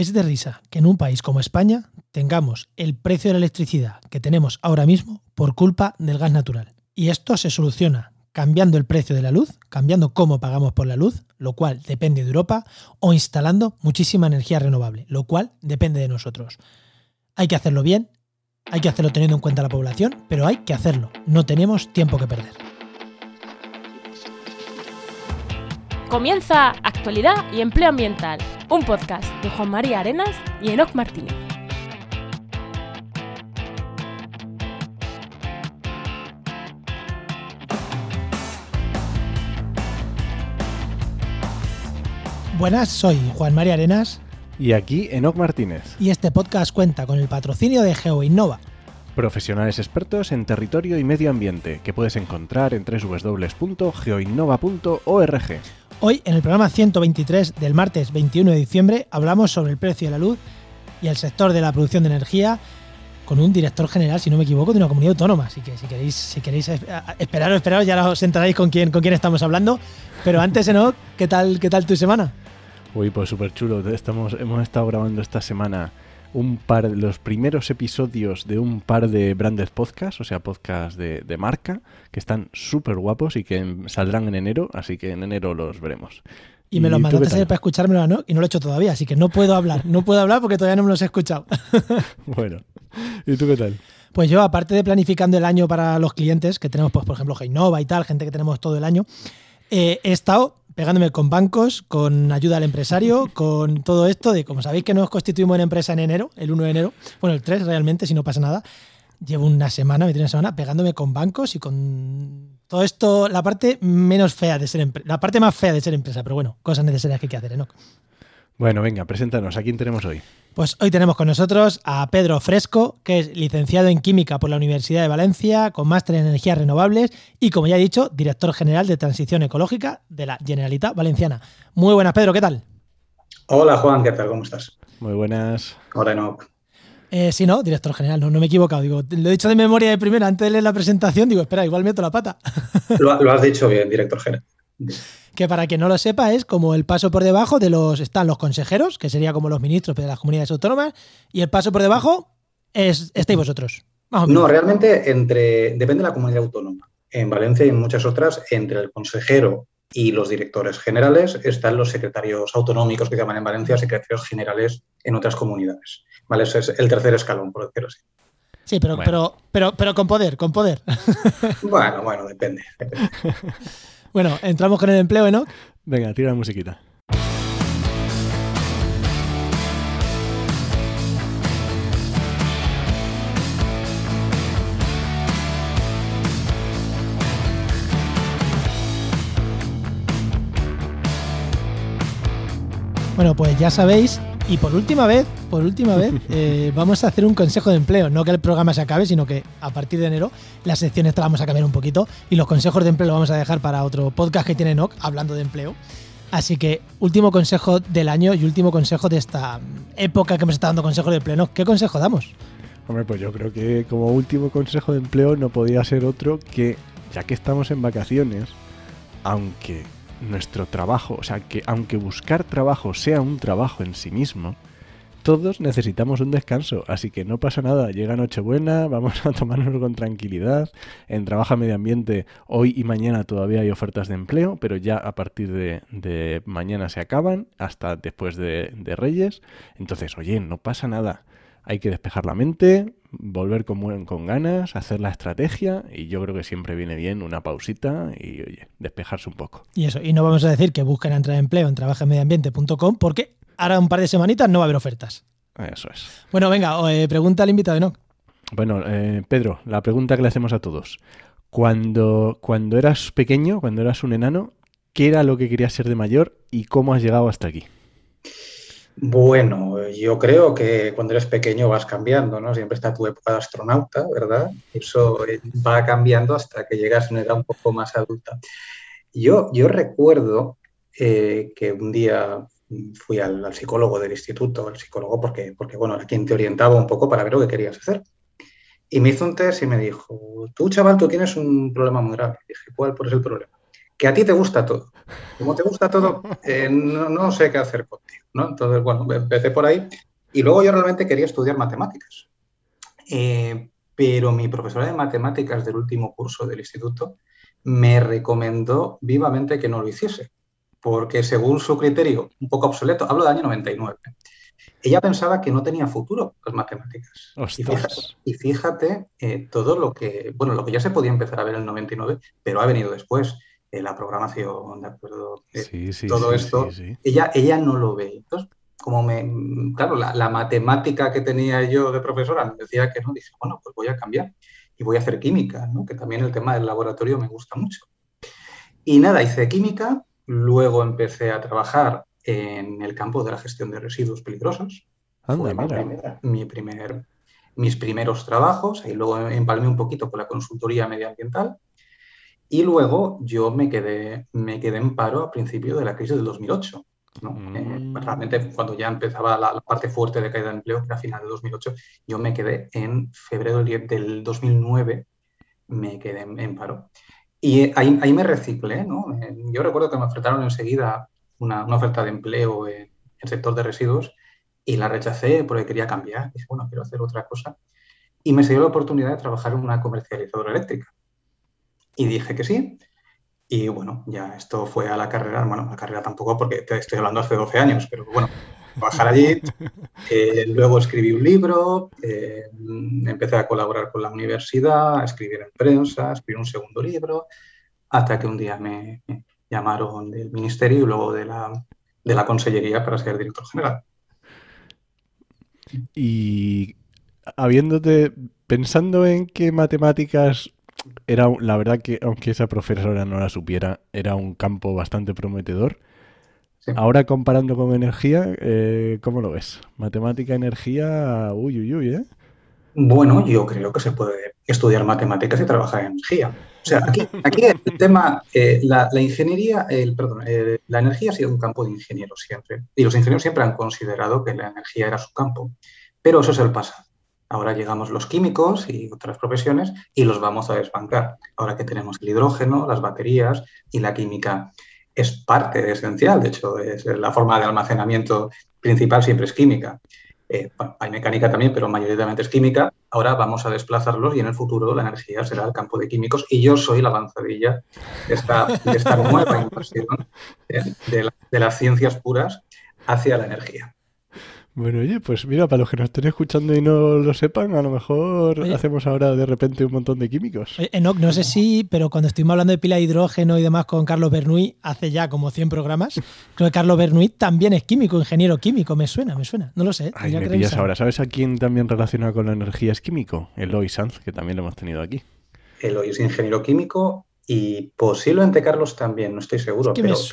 Es de risa que en un país como España tengamos el precio de la electricidad que tenemos ahora mismo por culpa del gas natural. Y esto se soluciona cambiando el precio de la luz, cambiando cómo pagamos por la luz, lo cual depende de Europa, o instalando muchísima energía renovable, lo cual depende de nosotros. Hay que hacerlo bien, hay que hacerlo teniendo en cuenta la población, pero hay que hacerlo. No tenemos tiempo que perder. Comienza Actualidad y Empleo Ambiental, un podcast de Juan María Arenas y Enoc Martínez. Buenas, soy Juan María Arenas Y aquí Enoc Martínez, y este podcast cuenta con el patrocinio de GeoInnova. profesionales expertos en territorio y medio ambiente, que puedes encontrar en www.geoinnova.org. Hoy, en el programa 123 del martes 21 de diciembre, hablamos sobre el precio de la luz y el sector de la producción de energía con un director general, si no me equivoco, de una comunidad autónoma. Así que si queréis, si queréis esperaros, esperaros, ya os enteraréis con quién, con quién estamos hablando. Pero antes, Enoch, ¿qué tal, qué tal tu semana? Uy, pues súper chulo. Estamos, hemos estado grabando esta semana un par de los primeros episodios de un par de branded podcasts, o sea, podcasts de, de marca, que están súper guapos y que saldrán en enero, así que en enero los veremos. Y me lo tú mandaste ayer para escuchármelo, ¿no? Y no lo he hecho todavía, así que no puedo hablar. No puedo hablar porque todavía no me los he escuchado. Bueno, ¿y tú qué tal? Pues yo, aparte de planificando el año para los clientes, que tenemos, pues, por ejemplo, Heinova y tal, gente que tenemos todo el año, eh, he estado pegándome con bancos, con ayuda al empresario, con todo esto de, como sabéis que nos constituimos en empresa en enero, el 1 de enero, bueno, el 3 realmente, si no pasa nada, llevo una semana, me tiene una semana pegándome con bancos y con todo esto, la parte menos fea de ser la parte más fea de ser empresa, pero bueno, cosas necesarias que hay que hacer, ¿no? Bueno, venga, preséntanos. ¿A quién tenemos hoy? Pues hoy tenemos con nosotros a Pedro Fresco, que es licenciado en Química por la Universidad de Valencia, con máster en energías renovables y, como ya he dicho, director general de Transición Ecológica de la Generalitat Valenciana. Muy buenas, Pedro, ¿qué tal? Hola Juan, ¿qué tal? ¿Cómo estás? Muy buenas. Hola Enoch. Eh, sí, no, director general, no, no me he equivocado. Digo, lo he dicho de memoria de primera, antes de leer la presentación, digo, espera, igual meto la pata. Lo, lo has dicho bien, director general. Que para quien no lo sepa, es como el paso por debajo de los. Están los consejeros, que sería como los ministros de las comunidades autónomas, y el paso por debajo es estáis vosotros. Más o menos. No, realmente entre, depende de la comunidad autónoma. En Valencia y en muchas otras, entre el consejero y los directores generales están los secretarios autonómicos que llaman en Valencia secretarios generales en otras comunidades. ¿Vale? Ese es el tercer escalón, por decirlo así. Sí, pero, Bueno. pero, pero, pero con poder, con poder. Bueno, bueno, depende. depende. Bueno, entramos con el empleo, ¿no? Venga, tira la musiquita. Bueno, pues ya sabéis, y por última vez, por última vez, eh, vamos a hacer un consejo de empleo. No que el programa se acabe, sino que a partir de enero las secciones te las vamos a cambiar un poquito y los consejos de empleo los vamos a dejar para otro podcast que tiene NOC hablando de empleo. Así que último consejo del año y último consejo de esta época que hemos estado dando consejos de empleo. NOC, ¿Qué consejo damos? Hombre, pues yo creo que como último consejo de empleo no podía ser otro que, ya que estamos en vacaciones, aunque nuestro trabajo, o sea, que aunque buscar trabajo sea un trabajo en sí mismo, todos necesitamos un descanso, así que no pasa nada, llega Nochebuena, vamos a tomárnoslo con tranquilidad. En Trabaja Medio Ambiente, hoy y mañana todavía hay ofertas de empleo, pero ya a partir de, mañana se acaban, hasta después de, de Reyes. Entonces, oye, no pasa nada. Hay que despejar la mente, volver con, con ganas, hacer la estrategia y yo creo que siempre viene bien una pausita y, oye, despejarse un poco. Y eso, y no vamos a decir que busquen entrar en empleo en trabajamediambiente.com porque ahora un par de semanitas no va a haber ofertas. Eso es. Bueno, venga, eh, pregunta al invitado, ¿no? Bueno, eh, Pedro, la pregunta que le hacemos a todos. Cuando, cuando eras pequeño, cuando eras un enano, ¿qué era lo que querías ser de mayor y cómo has llegado hasta aquí? Bueno, yo creo que cuando eres pequeño vas cambiando, ¿no? Siempre está tu época de astronauta, ¿verdad? Eso eh, va cambiando hasta que llegas a una edad un poco más adulta. Yo, yo recuerdo eh, que un día fui al, psicólogo del instituto, al psicólogo porque, porque, bueno, era quien te orientaba un poco para ver lo que querías hacer. Y me hizo un test y me dijo, tú, chaval, tú tienes un problema muy grave. dije, ¿cuál? ¿Cuál es el problema? Que a ti te gusta todo. Como te gusta todo, eh, no, sé qué hacer contigo, ¿no? Entonces, bueno, empecé por ahí y luego yo realmente quería estudiar matemáticas. Eh, pero mi profesora de matemáticas del último curso del instituto me recomendó vivamente que no lo hiciese, porque según su criterio, un poco obsoleto, hablo del año 99, ella pensaba que no tenía futuro las matemáticas. Y fíjate, eh, todo lo que, bueno, lo que ya se podía empezar a ver en el 99, pero ha venido después. Eh, la programación, de acuerdo, eh, todo esto, Ella, ella no lo ve. Entonces, como me, claro, la, matemática que tenía yo de profesora me decía que no, dice, bueno, pues voy a cambiar y voy a hacer química, ¿no? que también el tema del laboratorio me gusta mucho. Y nada, hice química, luego empecé a trabajar en el campo de la gestión de residuos peligrosos. mi primer, mis primeros trabajos, y luego empalmé un poquito con la consultoría medioambiental. Y luego yo me quedé, me quedé en paro a principio de la crisis del 2008. ¿no? Eh, mm. realmente cuando ya empezaba la, parte fuerte de caída de empleo, que era a final de 2008, yo me quedé en febrero del 2009, me quedé en, paro. Y ahí, ahí, me reciclé, ¿no? Eh, yo recuerdo que me ofertaron enseguida una, oferta de empleo en el sector de residuos y la rechacé porque quería cambiar. Dije, bueno, quiero hacer otra cosa. Y me salió la oportunidad de trabajar en una comercializadora eléctrica. Y dije que sí. Y bueno, ya esto fue a la carrera, bueno, la carrera tampoco porque te estoy hablando hace 12 años, pero bueno, trabajar allí. Eh, luego escribí un libro, eh, empecé a colaborar con la universidad, a escribir en prensa, escribí un segundo libro, hasta que un día me, llamaron del ministerio y luego de la, de la consellería para ser director general. Y habiéndote, pensando en que matemáticas era, la verdad que aunque esa profesora no la supiera, era un campo bastante prometedor. Ahora comparando con energía, eh, ¿cómo lo ves? Matemática, energía, uy, uy, uy, ¿eh? Bueno, yo creo que se puede estudiar matemáticas y trabajar en energía. O sea, aquí, aquí el tema, eh, la, ingeniería, el, perdón, eh, la energía ha sido un campo de ingenieros siempre. Y los ingenieros siempre han considerado que la energía era su campo. Pero eso es el pasado. Ahora llegamos los químicos y otras profesiones y los vamos a desbancar. Ahora que tenemos el hidrógeno, las baterías y la química es parte esencial. De hecho, es la forma de almacenamiento principal siempre es química. Eh, hay mecánica también, pero mayoritariamente es química. Ahora vamos a desplazarlos y en el futuro la energía será el campo de químicos y yo soy la avanzadilla de esta, nueva inversión de las ciencias puras hacia la energía. Bueno, oye, pues mira, para los que nos estén escuchando y no lo sepan, a lo mejor hacemos ahora de repente un montón de químicos. Enoch, no sé si, pero cuando estuvimos hablando de pila de hidrógeno y demás con Carlos Bernuy, hace ya como 100 programas, creo que Carlos Bernuy también es químico, ingeniero químico, me suena, me suena, no lo sé. Ay, me pillas ahora. ¿Sabes a quién también relaciona con la energía es químico? Eloy Sanz, que también lo hemos tenido aquí. Eloy es ingeniero químico y posiblemente Carlos también, no estoy seguro. Es que, pero, es,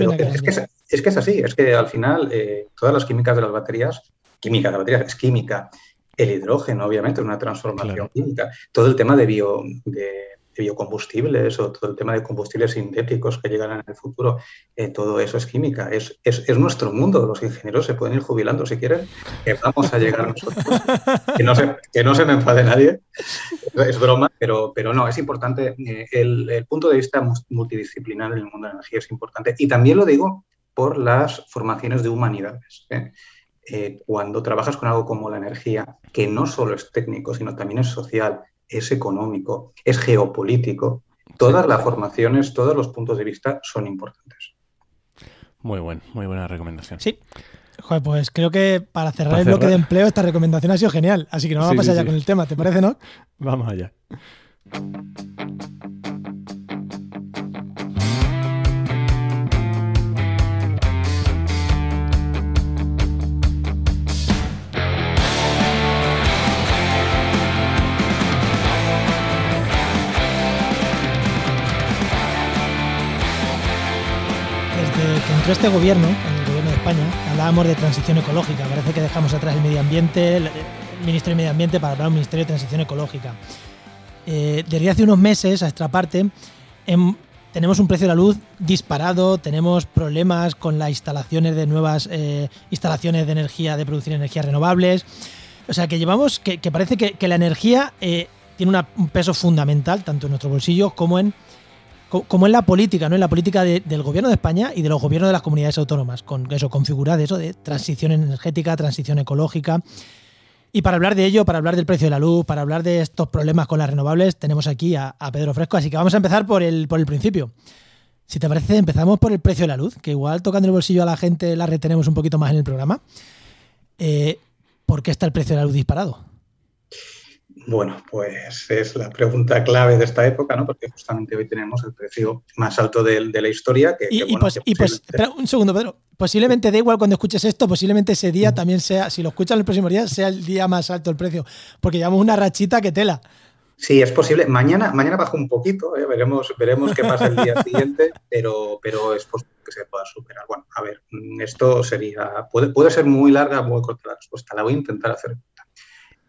que es, así, es que al final eh, todas las químicas de las baterías química, la batería es química, el hidrógeno, obviamente, una transformación química, todo el tema de, bio, de, biocombustibles o todo el tema de combustibles sintéticos que llegarán en el futuro, eh, todo eso es química, es, es, es, nuestro mundo, los ingenieros se pueden ir jubilando si quieren, que vamos a llegar nosotros. que, no se, que no se me enfade nadie, es broma, pero, pero no, es importante, eh, el, el punto de vista multidisciplinar en el mundo de la energía es importante y también lo digo por las formaciones de humanidades. ¿eh? Eh, cuando trabajas con algo como la energía, que no solo es técnico, sino también es social, es económico, es geopolítico, todas las formaciones, todos los puntos de vista son importantes. Muy buen, muy buena recomendación. Sí. Joder, pues creo que para cerrar el bloque de empleo esta recomendación ha sido genial. Así que nos vamos a pasar ya con el tema, ¿te parece, no? Vamos allá. Este gobierno, el gobierno de España, hablábamos de transición ecológica. Parece que dejamos atrás el medio ambiente, el, Ministerio de Medio Ambiente para hablar de un Ministerio de Transición Ecológica. Eh, desde hace unos meses, a esta parte, em, tenemos un precio de la luz disparado, tenemos problemas con las instalaciones de nuevas eh, instalaciones de energía, de producción de energías renovables. O sea, que llevamos, que, parece que, la energía eh, tiene un peso fundamental, tanto en nuestro bolsillo como en como en la política, ¿no? En la política del gobierno de España y de los gobiernos de las comunidades autónomas, con eso, configurar eso de transición energética, transición ecológica. Y para hablar de ello, para hablar del precio de la luz, para hablar de estos problemas con las renovables, tenemos aquí a, Pedro Fresco. Así que vamos a empezar por el, por el principio. Si te parece, empezamos por el precio de la luz, que igual tocando el bolsillo a la gente la retenemos un poquito más en el programa. Eh, ¿Por qué está el precio de la luz disparado? Bueno, pues es la pregunta clave de esta época, ¿no? Porque justamente hoy tenemos el precio más alto de, la historia. Que, y, pues, pues espera un segundo, Pedro. Posiblemente da igual cuando escuches esto, posiblemente ese día también sea, si lo escuchas el próximo día, sea el día más alto el precio, porque llevamos una rachita que tela. Sí, es posible. Mañana, mañana baja un poquito, ¿eh? veremos, veremos qué pasa el día siguiente, pero, pero es posible que se pueda superar. Bueno, a ver, esto sería, puede, puede ser muy larga, muy corta la respuesta. La voy a intentar hacer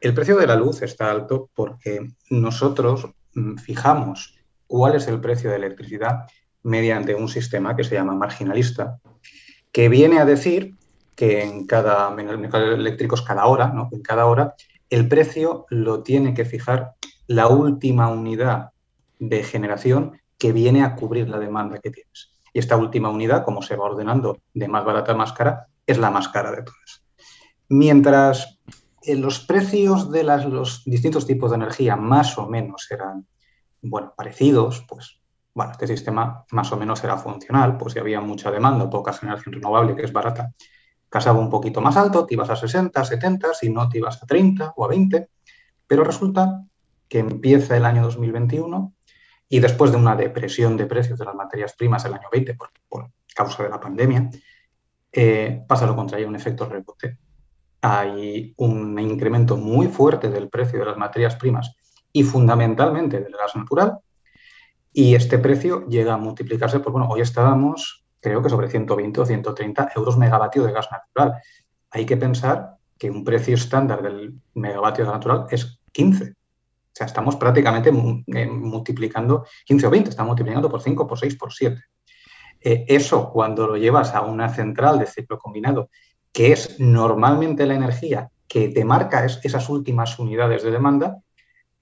el precio de la luz está alto porque nosotros mm, fijamos cuál es el precio de electricidad mediante un sistema que se llama marginalista, que viene a decir que en cada en el mercado eléctrico es cada hora, ¿no? en cada hora el precio lo tiene que fijar la última unidad de generación que viene a cubrir la demanda que tienes. Y esta última unidad, como se va ordenando de más barata a más cara, es la más cara de todas. Mientras los precios de los distintos tipos de energía más o menos eran, bueno, parecidos, pues, bueno, este sistema más o menos era funcional, pues si había mucha demanda, poca generación renovable, que es barata, casaba un poquito más alto, te ibas a 60, 70, si no te ibas a 30 o a 20, pero resulta que empieza el año 2021 y después de una depresión de precios de las materias primas el año 20 por, causa de la pandemia, eh, pasa lo contrario, un efecto rebote hay un incremento muy fuerte del precio de las materias primas y fundamentalmente del gas natural. Y este precio llega a multiplicarse, por, bueno, hoy estábamos creo que sobre 120 o 130 euros megavatio de gas natural. Hay que pensar que un precio estándar del megavatio de gas natural es 15. O sea, estamos prácticamente eh, multiplicando 15 o 20, estamos multiplicando por 5, por 6, por 7. Eh, eso, cuando lo llevas a una central de ciclo combinado que es normalmente la energía que te marca esas últimas unidades de demanda,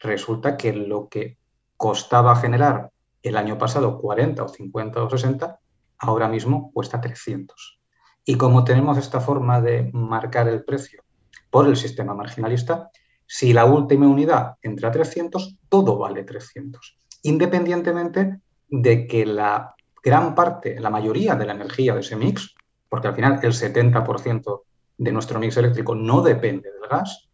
resulta que lo que costaba generar el año pasado 40 o 50 o 60, ahora mismo cuesta 300. Y como tenemos esta forma de marcar el precio por el sistema marginalista, si la última unidad entra a 300, todo vale 300, independientemente de que la gran parte, la mayoría de la energía de ese mix porque al final el 70% de nuestro mix eléctrico no depende del gas,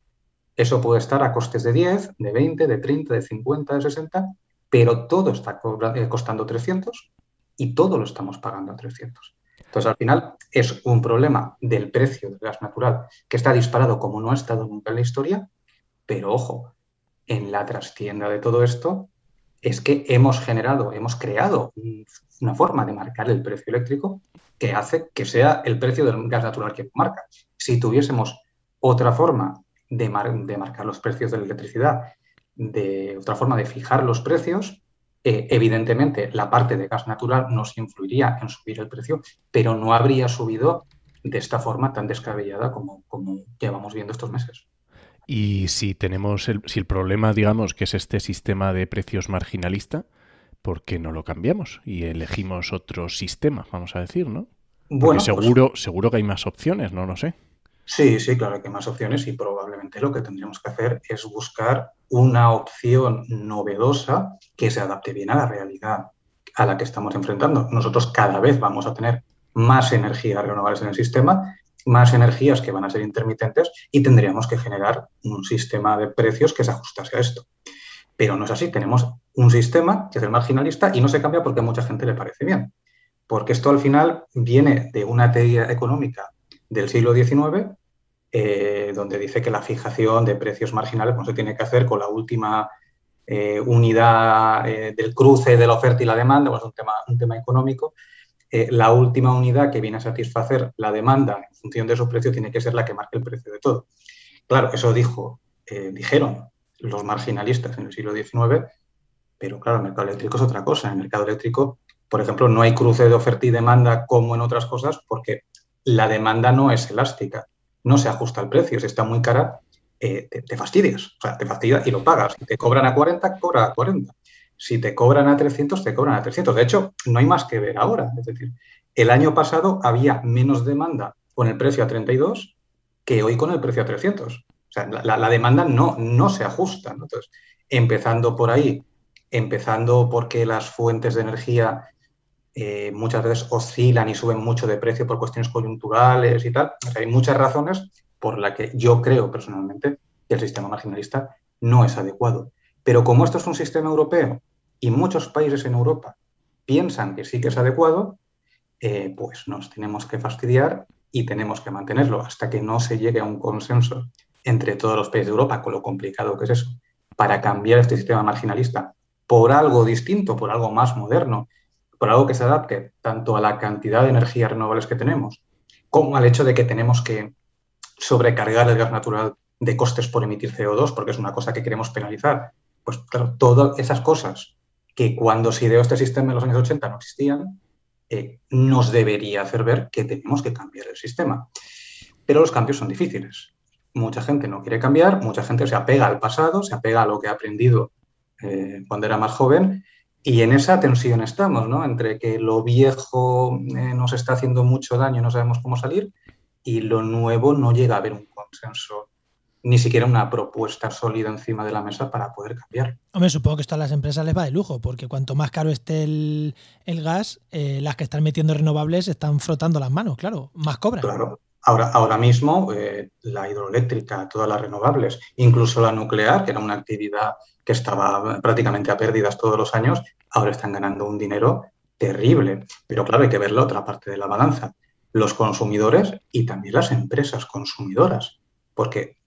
eso puede estar a costes de 10, de 20, de 30, de 50, de 60, pero todo está eh, costando 300 y todo lo estamos pagando a 300. Entonces, al final es un problema del precio del gas natural que está disparado como no ha estado nunca en la historia, pero ojo, en la trastienda de todo esto es que hemos generado, hemos creado una forma de marcar el precio eléctrico que hace que sea el precio del gas natural que marca. Si tuviésemos otra forma de, marcar los precios de la electricidad, de otra forma de fijar los precios, eh, evidentemente la parte de gas natural nos influiría en subir el precio, pero no habría subido de esta forma tan descabellada como, como llevamos viendo estos meses. Y si tenemos el, si el problema, digamos, que es este sistema de precios marginalista, ¿por qué no lo cambiamos y elegimos otro sistema, vamos a decir, ¿no? Porque bueno, pues seguro, seguro que hay más opciones, no lo sé. Sí, sí, claro que hay más opciones y probablemente lo que tendríamos que hacer es buscar una opción novedosa que se adapte bien a la realidad a la que estamos enfrentando. Nosotros cada vez vamos a tener más energías renovables en el sistema más energías que van a ser intermitentes y tendríamos que generar un sistema de precios que se ajustase a esto. Pero no es así, tenemos un sistema que es el marginalista y no se cambia porque a mucha gente le parece bien. Porque esto al final viene de una teoría económica del siglo XIX, eh, donde dice que la fijación de precios marginales no se tiene que hacer con la última eh, unidad eh, del cruce de la oferta y la demanda, pues un tema, un tema económico, eh, la última unidad que viene a satisfacer la demanda en función de su precio tiene que ser la que marque el precio de todo. Claro, eso dijo, eh, dijeron los marginalistas en el siglo XIX, pero claro, el mercado eléctrico es otra cosa. En el mercado eléctrico, por ejemplo, no hay cruce de oferta y demanda como en otras cosas porque la demanda no es elástica, no se ajusta al precio. Si está muy cara, eh, te, fastidias, o sea, te fastidia y lo pagas. Si te cobran a 40, cobra a 40. Si te cobran a 300, te cobran a 300. De hecho, no hay más que ver ahora. Es decir, el año pasado había menos demanda con el precio a 32 que hoy con el precio a 300. O sea, la, demanda no, no se ajusta. Entonces, empezando por ahí, empezando porque las fuentes de energía eh, muchas veces oscilan y suben mucho de precio por cuestiones coyunturales y tal. hay muchas razones por las que yo creo personalmente que el sistema marginalista no es adecuado. Pero como esto es un sistema europeo y muchos países en Europa piensan que sí que es adecuado, eh, pues nos tenemos que fastidiar y tenemos que mantenerlo hasta que no se llegue a un consenso entre todos los países de Europa, con lo complicado que es eso, para cambiar este sistema marginalista por algo distinto, por algo más moderno, por algo que se adapte tanto a la cantidad de energías renovables que tenemos, como al hecho de que tenemos que sobrecargar el gas natural de costes por emitir CO2, porque es una cosa que queremos penalizar. Pues todas esas cosas que cuando se ideó este sistema en los años 80 no existían, eh, nos debería hacer ver que tenemos que cambiar el sistema. Pero los cambios son difíciles. Mucha gente no quiere cambiar, mucha gente se apega al pasado, se apega a lo que ha aprendido eh, cuando era más joven y en esa tensión estamos, ¿no? Entre que lo viejo eh, nos está haciendo mucho daño y no sabemos cómo salir, y lo nuevo no llega a haber un consenso, ni siquiera una propuesta sólida encima de la mesa para poder cambiar. Hombre, supongo que esto a las empresas les va de lujo, porque cuanto más caro esté el, gas, eh, las que están metiendo renovables están frotando las manos, claro, más cobran. Claro. Ahora, ahora mismo, eh, la hidroeléctrica, todas las renovables, incluso la nuclear, que era una actividad que estaba prácticamente a pérdidas todos los años, ahora están ganando un dinero terrible. Pero claro, hay que ver la otra parte de la balanza, los consumidores y también las empresas consumidoras, porque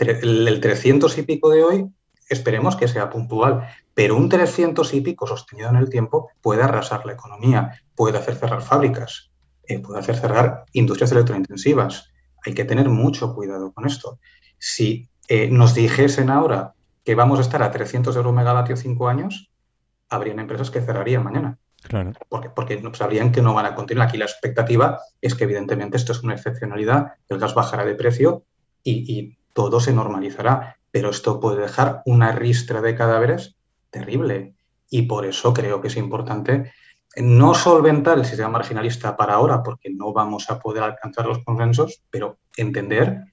el 300 y pico de hoy esperemos que sea puntual, pero un 300 y pico sostenido en el tiempo puede arrasar la economía, puede hacer cerrar fábricas, eh, puede hacer cerrar industrias electrointensivas. Hay que tener mucho cuidado con esto. Si eh, nos dijesen ahora que vamos a estar a 300 euros megavatio cinco años, habrían empresas que cerrarían mañana. Claro. Porque, porque sabrían que no van a continuar. Aquí la expectativa es que evidentemente esto es una excepcionalidad, el gas bajará de precio y, todo se normalizará. Pero esto puede dejar una ristra de cadáveres terrible. Y por eso creo que es importante no solventar el sistema marginalista para ahora, porque no vamos a poder alcanzar los consensos, pero entender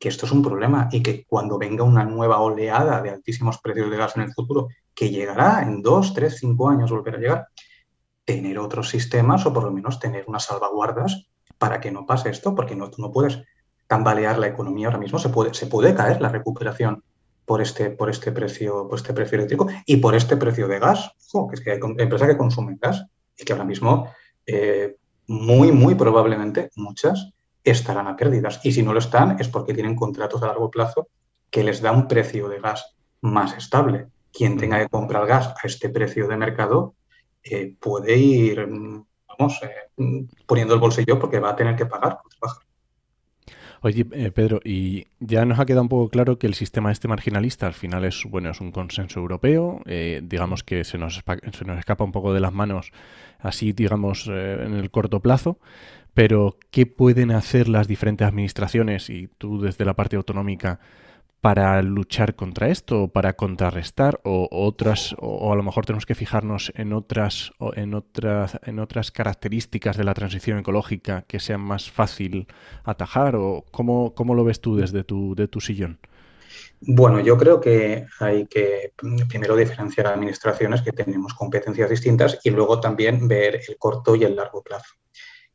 que esto es un problema y que cuando venga una nueva oleada de altísimos precios de gas en el futuro, que llegará en dos, tres, cinco años, volver a llegar, tener otros sistemas o por lo menos tener unas salvaguardas para que no pase esto, porque no, no puedes tambalear la economía ahora mismo, se puede, se puede caer la recuperación por este, por este precio, por este precio eléctrico y por este precio de gas. que es que hay empresas que consumen gas y que ahora mismo eh, muy, muy probablemente muchas estarán a pérdidas. Y si no lo están, es porque tienen contratos a largo plazo que les da un precio de gas más estable. Quien tenga que comprar gas a este precio de mercado eh, puede ir, vamos, eh, poniendo el bolsillo porque va a tener que pagar por trabajar. Oye, eh, Pedro, y ya nos ha quedado un poco claro que el sistema este marginalista al final es, bueno, es un consenso europeo, digamos que se nos, se nos escapa un poco de las manos así, digamos, en el corto plazo, pero ¿qué pueden hacer las diferentes administraciones y tú desde la parte autonómica para luchar contra esto o para contrarrestar o otras o, a lo mejor tenemos que fijarnos en otras en otras en otras características de la transición ecológica que sean más fácil atajar o cómo, cómo lo ves tú desde tu de tu sillón bueno, yo creo que hay que primero diferenciar administraciones que tenemos competencias distintas y luego también ver el corto y el largo plazo.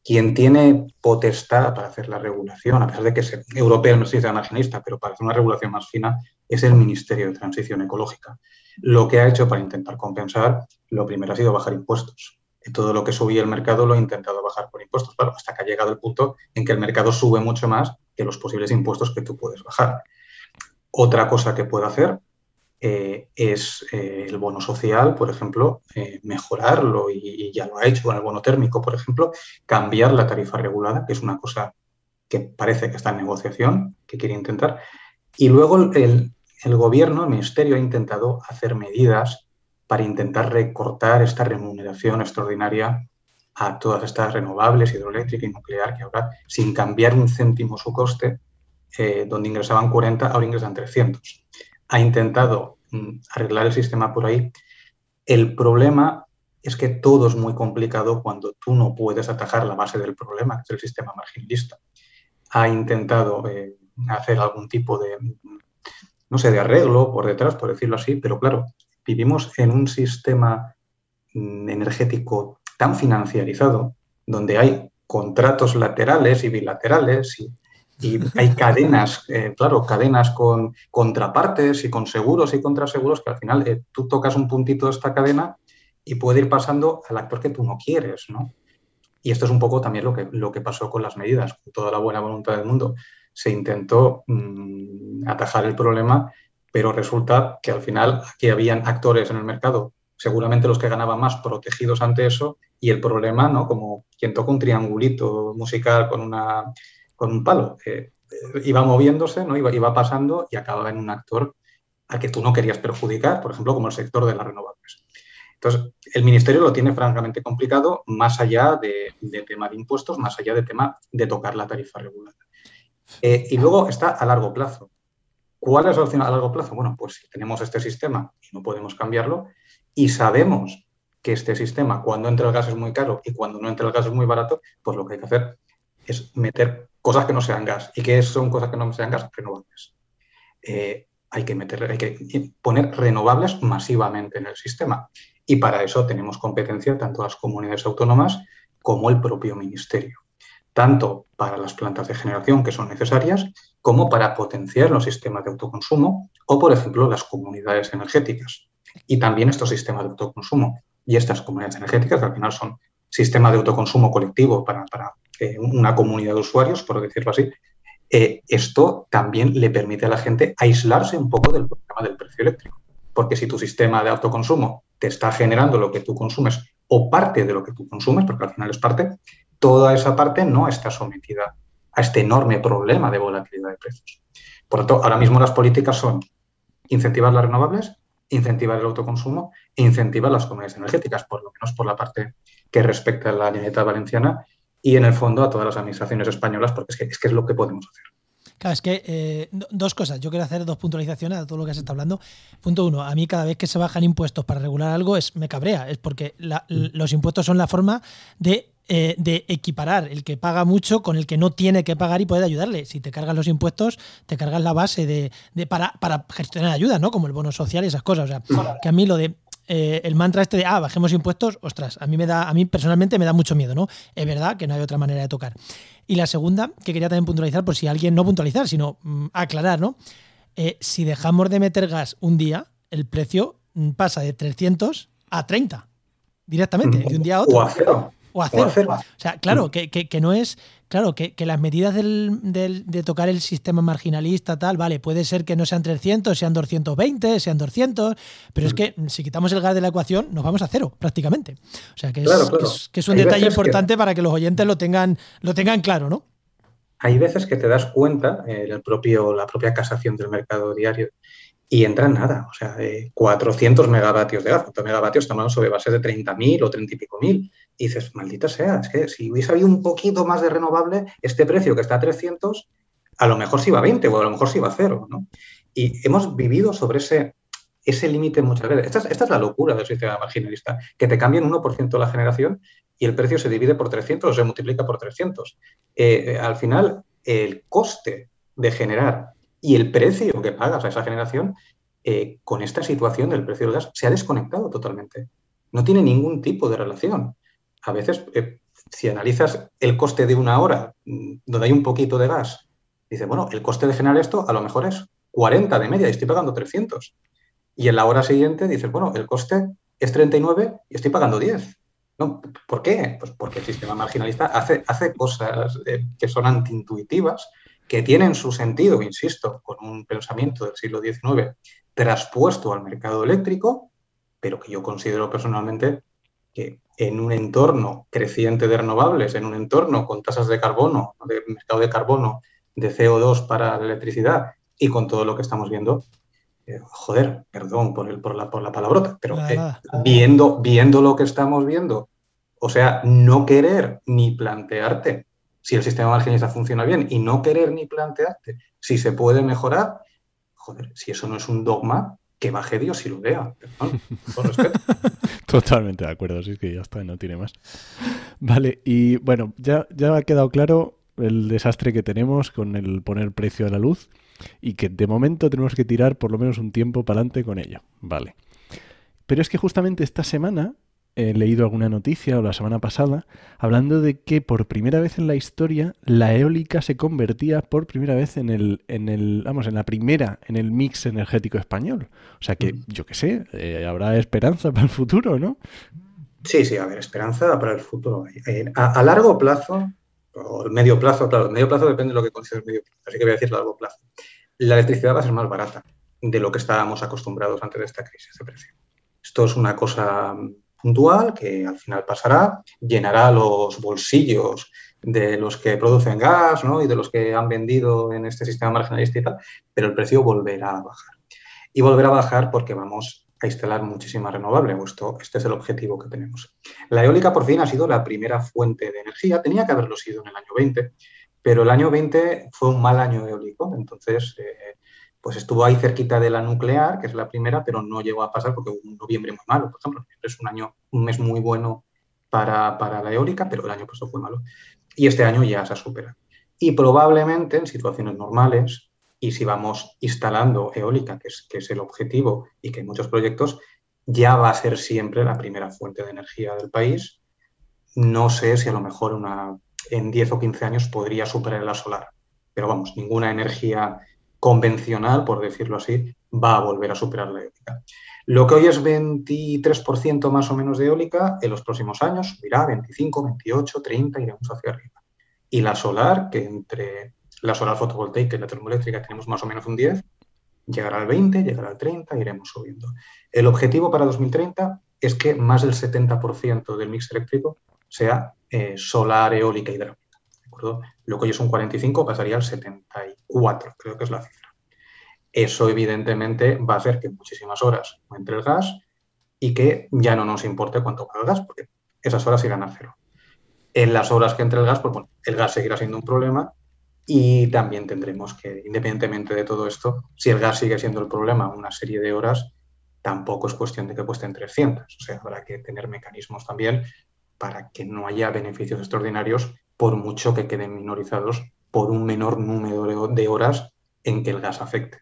Quien tiene potestad para hacer la regulación, a pesar de que es europeo no se marginista, pero para hacer una regulación más fina, es el Ministerio de Transición Ecológica. Lo que ha hecho para intentar compensar, lo primero ha sido bajar impuestos. todo lo que subía el mercado lo ha intentado bajar por impuestos, claro, hasta que ha llegado el punto en que el mercado sube mucho más que los posibles impuestos que tú puedes bajar. Otra cosa que puede hacer eh, es eh, el bono social, por ejemplo, eh, mejorarlo y, ya lo ha hecho con el bono térmico, por ejemplo, cambiar la tarifa regulada, que es una cosa que parece que está en negociación, que quiere intentar. Y luego el, el gobierno, el ministerio, ha intentado hacer medidas para intentar recortar esta remuneración extraordinaria a todas estas renovables, hidroeléctrica y nuclear, que ahora, sin cambiar un céntimo su coste, donde ingresaban 40, ahora ingresan 300 ha intentado mm, arreglar el sistema por ahí, El problema es que todo es muy complicado cuando tú no puedes atajar la base del problema, que es el sistema marginalista. Ha intentado eh, hacer algún tipo de, no sé, de arreglo por detrás, por decirlo así, pero claro, vivimos en un sistema mm, energético tan financiarizado, donde hay contratos laterales y bilaterales y, hay cadenas, eh, claro, cadenas con contrapartes y con seguros y contraseguros que al final eh, tú tocas un puntito de esta cadena y puede ir pasando al actor que tú no quieres, ¿no? Y esto es un poco también lo que, lo que pasó con las medidas, con toda la buena voluntad del mundo. Se intentó mm, atajar el problema, pero resulta que al final aquí habían actores en el mercado, seguramente los que ganaban más protegidos ante eso, y el problema, ¿no? Como quien toca un triangulito musical con, una, con un palo, eh, iba moviéndose, ¿no? Iba, iba pasando y acababa en un actor a que tú no querías perjudicar, por ejemplo, como el sector de las renovables. Entonces, el Ministerio lo tiene francamente complicado, más allá de, tema de impuestos, más allá de tema de tocar la tarifa regular. Eh, y luego está a largo plazo. ¿Cuál es la opción a largo plazo? Bueno, pues si tenemos este sistema y no podemos cambiarlo, y sabemos que este sistema, cuando entra el gas es muy caro y cuando no entra el gas es muy barato, pues lo que hay que hacer es meter cosas que no sean gas. ¿Y qué son cosas que no sean gas? Renovables. Eh, hay que meter, hay que poner renovables masivamente en el sistema. Y para eso tenemos competencia tanto las comunidades autónomas como el propio ministerio, tanto para las plantas de generación que son necesarias como para potenciar los sistemas de autoconsumo o, por ejemplo, las comunidades energéticas y también estos sistemas de autoconsumo y estas comunidades energéticas, que al final son sistemas de autoconsumo colectivo para, eh, una comunidad de usuarios, por decirlo así, eh, esto también le permite a la gente aislarse un poco del problema del precio eléctrico. Porque si tu sistema de autoconsumo te está generando lo que tú consumes o parte de lo que tú consumes, porque al final es parte, toda esa parte no está sometida a este enorme problema de volatilidad de precios. Por lo tanto, ahora mismo las políticas son incentivar las renovables, incentivar el autoconsumo e incentivar las comunidades energéticas, por lo menos por la parte que respecta a la lineta valenciana y en el fondo a todas las administraciones españolas, porque es que es, que es lo que podemos hacer. Claro, es que eh, dos cosas. Yo quiero hacer dos puntualizaciones a todo lo que se está hablando. Punto uno, a mí cada vez que se bajan impuestos para regular algo es me cabrea, es porque mm. los impuestos son la forma de, eh, de, equiparar el que paga mucho con el que no tiene que pagar y puede ayudarle. Si te cargas los impuestos, te cargas la base de, de para, para gestionar ayudas, ¿no? Como el bono social y esas cosas. O sea, que a mí lo de eh, el mantra este de, ah, bajemos impuestos, ostras, a mí me da, a mí personalmente me da mucho miedo, ¿no? Es verdad que no hay otra manera de tocar. Y la segunda, que quería también puntualizar, por si alguien no puntualizar, sino mm, aclarar, ¿no? Eh, si dejamos de meter gas un día, el precio mm, pasa de 300 a 30 directamente, de un día a otro. O a cero. O, sea, claro, que, que, no es. Claro, que, las medidas del, de tocar el sistema marginalista, tal, vale, puede ser que no sean 300, sean 220, sean 200, pero es que si quitamos el gas de la ecuación, nos vamos a cero, prácticamente. O sea, que es, que es, un detalle importante para que los oyentes lo tengan, lo tengan claro, ¿no? Hay veces que te das cuenta, eh, el propio, la propia casación del mercado diario, y entra en nada, o sea, 400 megavatios de gas. ¿Cuántos megavatios estamos sobre bases de 30.000 o 30 y pico mil? Y dices, maldita sea, es que si hubiese habido un poquito más de renovable, este precio que está a 300, a lo mejor sí va a 20 o a lo mejor sí va a 0, ¿no? Y hemos vivido sobre ese, ese límite muchas veces. Esta es, esta es, la locura del sistema marginalista, que te cambian 1% la generación y el precio se divide por 300 o se multiplica por 300. Eh, al final, el coste de generar y el precio que pagas a esa generación, eh, con esta situación del precio del gas, se ha desconectado totalmente. No tiene ningún tipo de relación. A veces, eh, si analizas el coste de una hora mm, donde hay un poquito de gas, dices, bueno, el coste de generar esto a lo mejor es 40 de media y estoy pagando 300. Y en la hora siguiente dices, bueno, el coste es 39 y estoy pagando 10. No, ¿Por qué? Pues porque el sistema marginalista hace, hace cosas eh, que son antiintuitivas que tienen su sentido, insisto, con un pensamiento del siglo XIX traspuesto al mercado eléctrico, pero que yo considero personalmente que en un entorno creciente de renovables, en un entorno con tasas de carbono, de mercado de carbono, de CO2 para la electricidad y con todo lo que estamos viendo, eh, joder, perdón por, el, por, la, por la palabrota, pero eh, viendo, viendo lo que estamos viendo, o sea, no querer ni plantearte si el sistema marginalista funciona bien y no querer ni plantearte si se puede mejorar, joder, si eso no es un dogma, que baje Dios y lo vea. Totalmente de acuerdo, sí que ya está, no tiene más. Vale, y bueno, ya, ya ha quedado claro el desastre que tenemos con el poner precio a la luz y que de momento tenemos que tirar por lo menos un tiempo para adelante con ello. Vale. Pero es que justamente esta semana he leído alguna noticia o la semana pasada hablando de que por primera vez en la historia la eólica se convertía por primera vez en el, en el vamos, en la primera en el mix energético español. O sea que, yo qué sé, eh, habrá esperanza para el futuro, ¿no? Sí, sí, a ver, esperanza para el futuro. A, largo plazo, o medio plazo, claro, medio plazo depende de lo que consideres medio plazo, así que voy a decir largo plazo. La electricidad va a ser más barata de lo que estábamos acostumbrados antes de esta crisis de precio. Esto es una cosa puntual que al final pasará, llenará los bolsillos de los que producen gas ¿no? y de los que han vendido en este sistema marginalista y tal, pero el precio volverá a bajar. Y volverá a bajar porque vamos a instalar muchísima renovable. Esto, este es el objetivo que tenemos. La eólica por fin ha sido la primera fuente de energía. Tenía que haberlo sido en el año 20, pero el año 20 fue un mal año eólico. Entonces, eh, pues estuvo ahí cerquita de la nuclear, que es la primera, pero no llegó a pasar porque hubo un noviembre muy malo, por ejemplo. Es un año, un mes muy bueno para, la eólica, pero el año pasado fue malo. Y este año ya se ha superado. Y probablemente en situaciones normales, y si vamos instalando eólica, que es, que es el objetivo y que en muchos proyectos, ya va a ser siempre la primera fuente de energía del país. No sé si a lo mejor en 10 o 15 años podría superar la solar, pero vamos, ninguna energía convencional, por decirlo así, va a volver a superar la eólica. Lo que hoy es 23% más o menos de eólica, en los próximos años subirá 25, 28, 30, iremos hacia arriba. Y la solar, que entre la solar fotovoltaica y la termoeléctrica tenemos más o menos un 10, llegará al 20, llegará al 30, iremos subiendo. El objetivo para 2030 es que más del 70% del mix eléctrico sea eh, solar, eólica y hidráulica. Lo que hoy es un 45 pasaría al 74, creo que es la cifra. Eso evidentemente va a hacer que muchísimas horas entre el gas y que ya no nos importe cuánto va el gas, porque esas horas irán a cero. En las horas que entre el gas, pues bueno, el gas seguirá siendo un problema y también tendremos que, independientemente de todo esto, si el gas sigue siendo el problema una serie de horas, tampoco es cuestión de que cuesten 300. O sea, habrá que tener mecanismos también para que no haya beneficios extraordinarios por mucho que queden minorizados por un menor número de horas en que el gas afecte.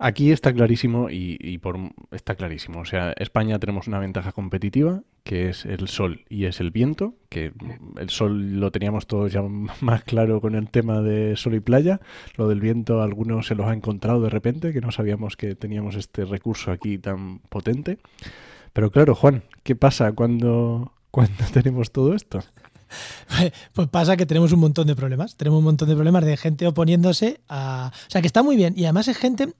Aquí está clarísimo y, por, está clarísimo. O sea, España tenemos una ventaja competitiva que es el sol y es el viento, que el sol lo teníamos todos ya más claro con el tema de sol y playa. Lo del viento algunos se los ha encontrado de repente, que no sabíamos que teníamos este recurso aquí tan potente. Pero claro, Juan, ¿qué pasa cuando, cuando tenemos todo esto? Pues pasa que tenemos un montón de problemas. Tenemos un montón de problemas de gente oponiéndose a. O sea, que está muy bien. Y además es gente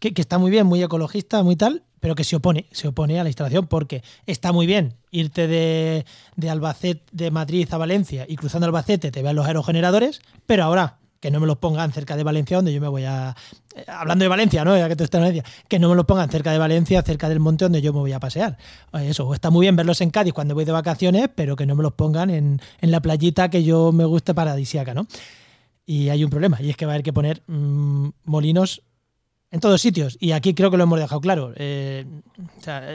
que, está muy bien, muy ecologista, muy tal, pero que se opone, se opone a la instalación porque está muy bien irte de, de Albacete, de Madrid a Valencia y cruzando Albacete te vean los aerogeneradores, pero ahora que no me los pongan cerca de Valencia, donde yo me voy a. Eh, hablando de Valencia, ¿no? Ya que tú estás en Valencia, que no me los pongan cerca de Valencia, cerca del monte donde yo me voy a pasear. Eso, está muy bien verlos en Cádiz cuando voy de vacaciones, pero que no me los pongan en, la playita que yo me guste paradisiaca, ¿no? Y hay un problema, y es que va a haber que poner mm, molinos en todos sitios. Y aquí creo que lo hemos dejado claro. Eh,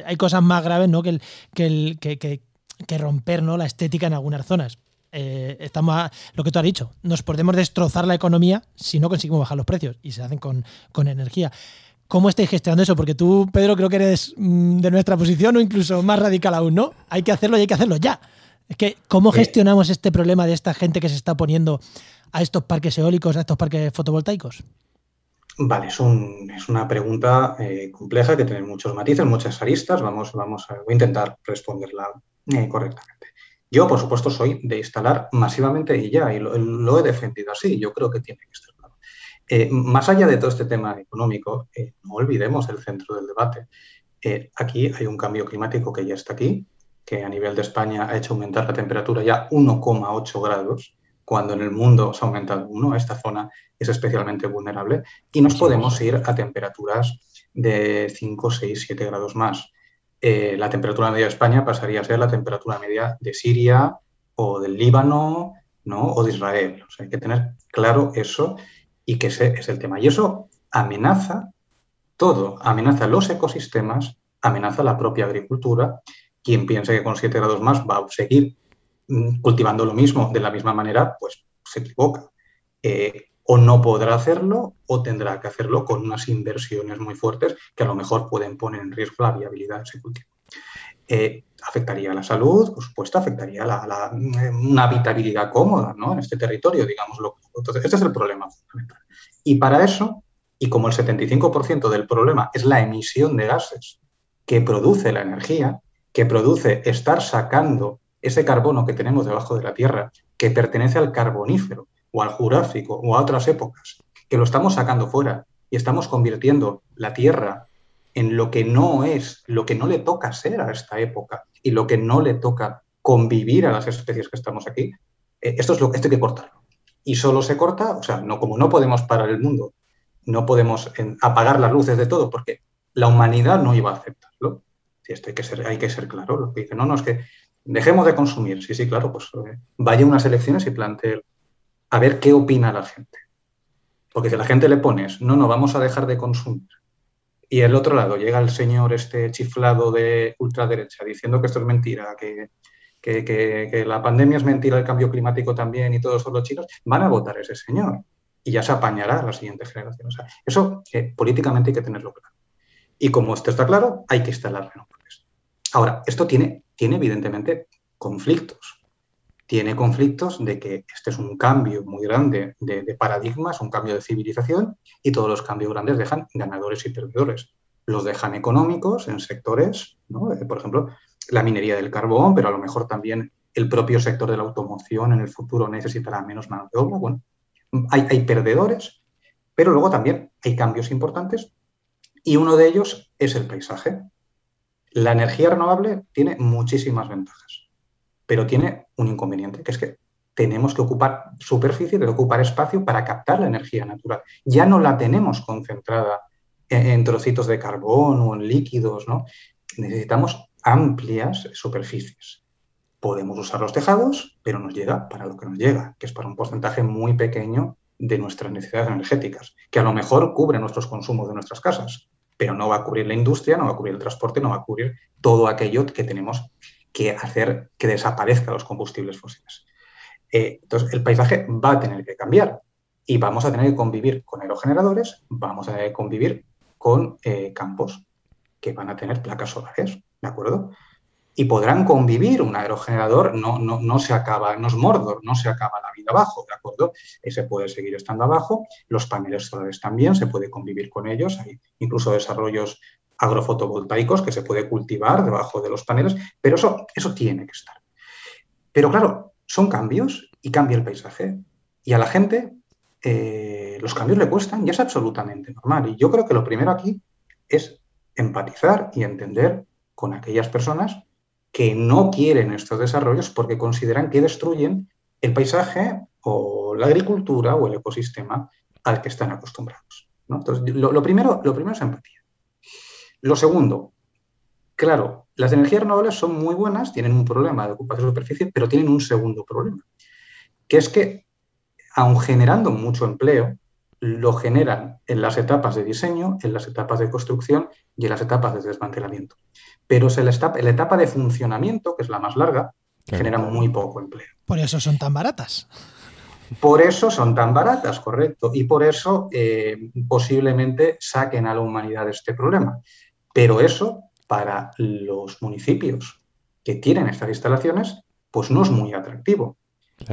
hay cosas más graves, ¿no? Que, que, que, que romper ¿no? la estética en algunas zonas eh, estamos lo que tú has dicho, nos podemos destrozar la economía si no conseguimos bajar los precios y se hacen con, energía. ¿Cómo estáis gestionando eso? Porque tú, Pedro, creo que eres mm, de nuestra posición o incluso más radical aún, ¿no? Hay que hacerlo y hay que hacerlo ya. Es que, ¿cómo gestionamos este problema de esta gente que se está poniendo a estos parques eólicos, a estos parques fotovoltaicos? Vale, es, una pregunta eh, compleja que tiene muchos matices, muchas aristas. Vamos, vamos a, voy a intentar responderla eh, correctamente. Yo, por supuesto, soy de instalar masivamente y ya, y lo, he defendido así, yo creo que tiene que estar claro. Eh, más allá de todo este tema económico, eh, no olvidemos el centro del debate. Eh, aquí hay un cambio climático que ya está aquí, que a nivel de España ha hecho aumentar la temperatura ya 1,8 grados, cuando en el mundo se ha aumentado 1, esta zona es especialmente vulnerable, y nos podemos ir a temperaturas de 5, 6, 7 grados más. Eh, la temperatura media de España pasaría a ser la temperatura media de Siria o del Líbano ¿no? o de Israel. hay que tener claro eso y que ese es el tema. Y eso amenaza todo. Amenaza los ecosistemas, amenaza la propia agricultura. Quien piense que con 7 grados más va a seguir mm, cultivando lo mismo de la misma manera, pues se equivoca. Eh, o no podrá hacerlo o tendrá que hacerlo con unas inversiones muy fuertes que a lo mejor pueden poner en riesgo la viabilidad de ese cultivo. Eh, afectaría a la salud, por supuesto, afectaría a la, una habitabilidad cómoda ¿no? en este territorio, digámoslo. Entonces, este es el problema fundamental. Y para eso, y como el 75% del problema es la emisión de gases que produce la energía, que produce estar sacando ese carbono que tenemos debajo de la Tierra, que pertenece al carbonífero, o al Jurásico o a otras épocas, que lo estamos sacando fuera y estamos convirtiendo la Tierra en lo que no es, lo que no le toca ser a esta época y lo que no le toca convivir a las especies que estamos aquí, eh, esto es lo que esto hay que cortarlo. Y solo se corta, o sea, no como no podemos parar el mundo, no podemos apagar las luces de todo, porque la humanidad no iba a aceptarlo. Y esto hay que ser, hay que ser claro. Lo que dice, no, no, es que dejemos de consumir. Sí, sí, claro, pues eh, vaya unas elecciones y plantee a ver qué opina la gente. Porque si a la gente le pones, no, no, vamos a dejar de consumir. Y el otro lado llega el señor este chiflado de ultraderecha diciendo que esto es mentira, que, que, la pandemia es mentira, el cambio climático también y todos son los chinos, van a votar ese señor y ya se apañará la siguiente generación. Eso eh, políticamente hay que tenerlo claro. Y como esto está claro, hay que instalarlo en. Ahora, esto tiene, tiene evidentemente conflictos tiene conflictos de que este es un cambio muy grande de, paradigmas, un cambio de civilización y todos los cambios grandes dejan ganadores y perdedores. Los dejan económicos en sectores, eh, por ejemplo, la minería del carbón, pero a lo mejor también el propio sector de la automoción en el futuro necesitará menos mano de obra. Bueno, hay, hay perdedores, pero luego también hay cambios importantes y uno de ellos es el paisaje. La energía renovable tiene muchísimas ventajas pero tiene un inconveniente, que es que tenemos que ocupar superficie, que ocupar espacio para captar la energía natural. Ya no la tenemos concentrada en, trocitos de carbón o en líquidos, ¿no? Necesitamos amplias superficies. Podemos usar los tejados, pero nos llega para lo que nos llega, que es para un porcentaje muy pequeño de nuestras necesidades energéticas, que a lo mejor cubre nuestros consumos de nuestras casas, pero no va a cubrir la industria, no va a cubrir el transporte, no va a cubrir todo aquello que tenemos que hacer que desaparezcan los combustibles fósiles. Eh, entonces, el paisaje va a tener que cambiar y vamos a tener que convivir con aerogeneradores, vamos a tener que convivir con eh, campos que van a tener placas solares, ¿de acuerdo? Y podrán convivir, un aerogenerador no, no, no se acaba, no es Mordor, no se acaba la vida abajo, ¿de acuerdo? Ese puede seguir estando abajo, los paneles solares también, se puede convivir con ellos, hay incluso desarrollos agrofotovoltaicos que se puede cultivar debajo de los paneles, pero eso, eso tiene que estar. Pero claro, son cambios y cambia el paisaje. Y a la gente eh, los cambios le cuestan y es absolutamente normal. Y yo creo que lo primero aquí es empatizar y entender con aquellas personas que no quieren estos desarrollos porque consideran que destruyen el paisaje o la agricultura o el ecosistema al que están acostumbrados. Entonces, lo, primero, lo primero es empatía. Lo segundo, claro, las energías renovables son muy buenas, tienen un problema de ocupación de superficie, pero tienen un segundo problema, que es que, aun generando mucho empleo, lo generan en las etapas de diseño, en las etapas de construcción y en las etapas de desmantelamiento. Pero en la etapa, de funcionamiento, que es la más larga, generan muy poco empleo. Por eso son tan baratas. Por eso son tan baratas, correcto. Y por eso eh, posiblemente saquen a la humanidad de este problema. Pero eso, para los municipios que tienen estas instalaciones, pues no es muy atractivo.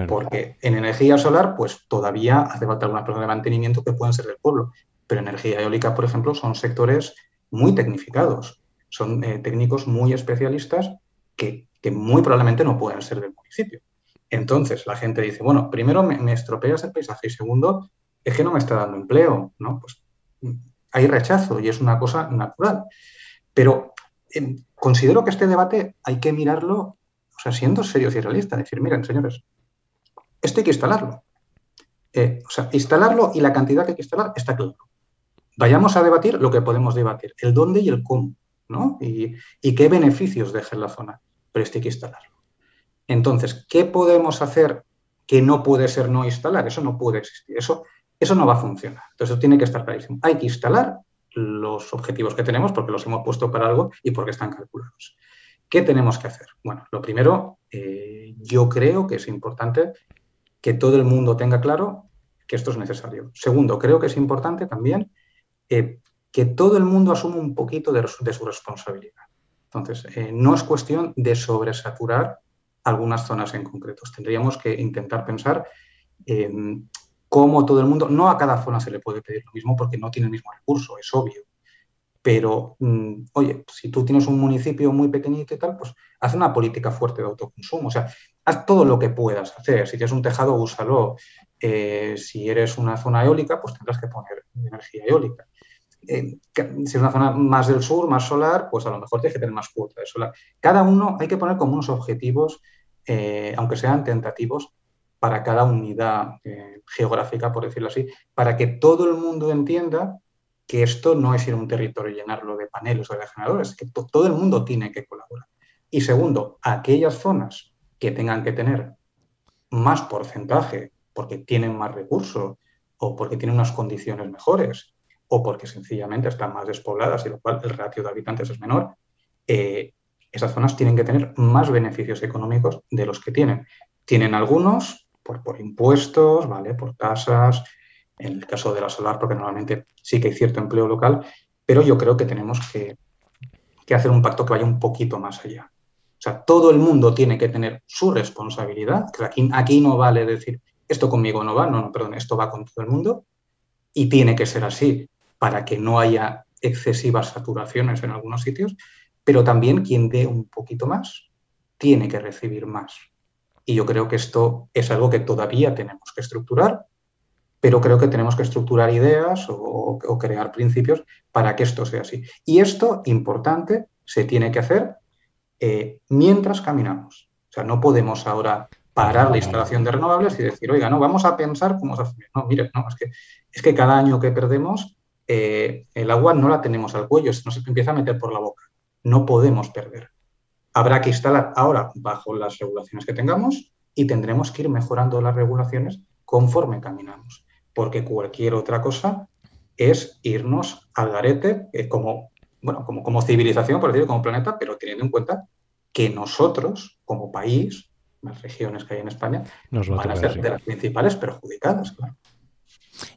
Porque en energía solar, pues todavía hace falta algunas personas de mantenimiento que pueden ser del pueblo. Pero energía eólica, por ejemplo, son sectores muy tecnificados. Son eh, técnicos muy especialistas que, muy probablemente no puedan ser del municipio. Entonces la gente dice, bueno, primero me, me, estropeas el paisaje y segundo, es que no me está dando empleo, ¿no? Pues hay rechazo y es una cosa natural. Pero em, considero que este debate hay que mirarlo, o sea, siendo serios y realistas, decir, miren, señores, esto hay que instalarlo. Eh, o sea, instalarlo y la cantidad que hay que instalar está claro. Vayamos a debatir lo que podemos debatir, el dónde y el cómo, ¿no? Y, qué beneficios deja la zona, pero esto hay que instalarlo. Entonces, ¿qué podemos hacer que no puede ser no instalar? Eso no puede existir, eso, eso no va a funcionar. Entonces, eso tiene que estar clarísimo. Hay que instalar los objetivos que tenemos, porque los hemos puesto para algo y porque están calculados. ¿Qué tenemos que hacer? Bueno, lo primero, eh, yo creo que es importante que todo el mundo tenga claro que esto es necesario. Segundo, creo que es importante también eh, que todo el mundo asuma un poquito de, su responsabilidad. Entonces, eh, no es cuestión de sobresaturar algunas zonas en concreto. Tendríamos que intentar pensar en cómo todo el mundo, no a cada zona se le puede pedir lo mismo porque no tiene el mismo recurso, es obvio. Pero, mm, oye, si tú tienes un municipio muy pequeñito y tal, pues haz una política fuerte de autoconsumo. O sea, haz todo lo que puedas hacer. Si tienes un tejado, úsalo. Eh, si eres una zona eólica, pues tendrás que poner energía eólica. Eh, si es una zona más del sur, más solar, pues a lo mejor tienes que tener más cuota de solar. Cada uno hay que poner como unos objetivos, eh, aunque sean tentativos, para cada unidad geográfica, por decirlo así, para que todo el mundo entienda que esto no es ir a un territorio y llenarlo de paneles o de generadores, que todo el mundo tiene que colaborar. Y segundo, aquellas zonas que tengan que tener más porcentaje porque tienen más recursos o porque tienen unas condiciones mejores o porque sencillamente están más despobladas y lo cual el ratio de habitantes es menor, eh, esas zonas tienen que tener más beneficios económicos de los que tienen. Tienen algunos por, impuestos, ¿vale? por tasas, en el caso de la solar, porque normalmente sí que hay cierto empleo local, pero yo creo que tenemos que, que hacer un pacto que vaya un poquito más allá. O sea, todo el mundo tiene que tener su responsabilidad. Aquí, aquí no vale decir, esto conmigo no va, no, no, perdón, esto va con todo el mundo y tiene que ser así para que no haya excesivas saturaciones en algunos sitios, pero también quien dé un poquito más tiene que recibir más. Y yo creo que esto es algo que todavía tenemos que estructurar, pero creo que tenemos que estructurar ideas o, crear principios para que esto sea así. Y esto, importante, se tiene que hacer eh, mientras caminamos. O sea, no podemos ahora parar la instalación de renovables y decir, oiga, no, vamos a pensar cómo se hace. No, mire, no, es que, es que cada año que perdemos, eh, el agua no la tenemos al cuello, se nos empieza a meter por la boca. No podemos perder. Habrá que instalar ahora bajo las regulaciones que tengamos y tendremos que ir mejorando las regulaciones conforme caminamos, porque cualquier otra cosa es irnos al garete, eh, como bueno, como, como civilización, por decirlo, como planeta, pero teniendo en cuenta que nosotros, como país, las regiones que hay en España, Nos van a ser de las principales perjudicadas, claro.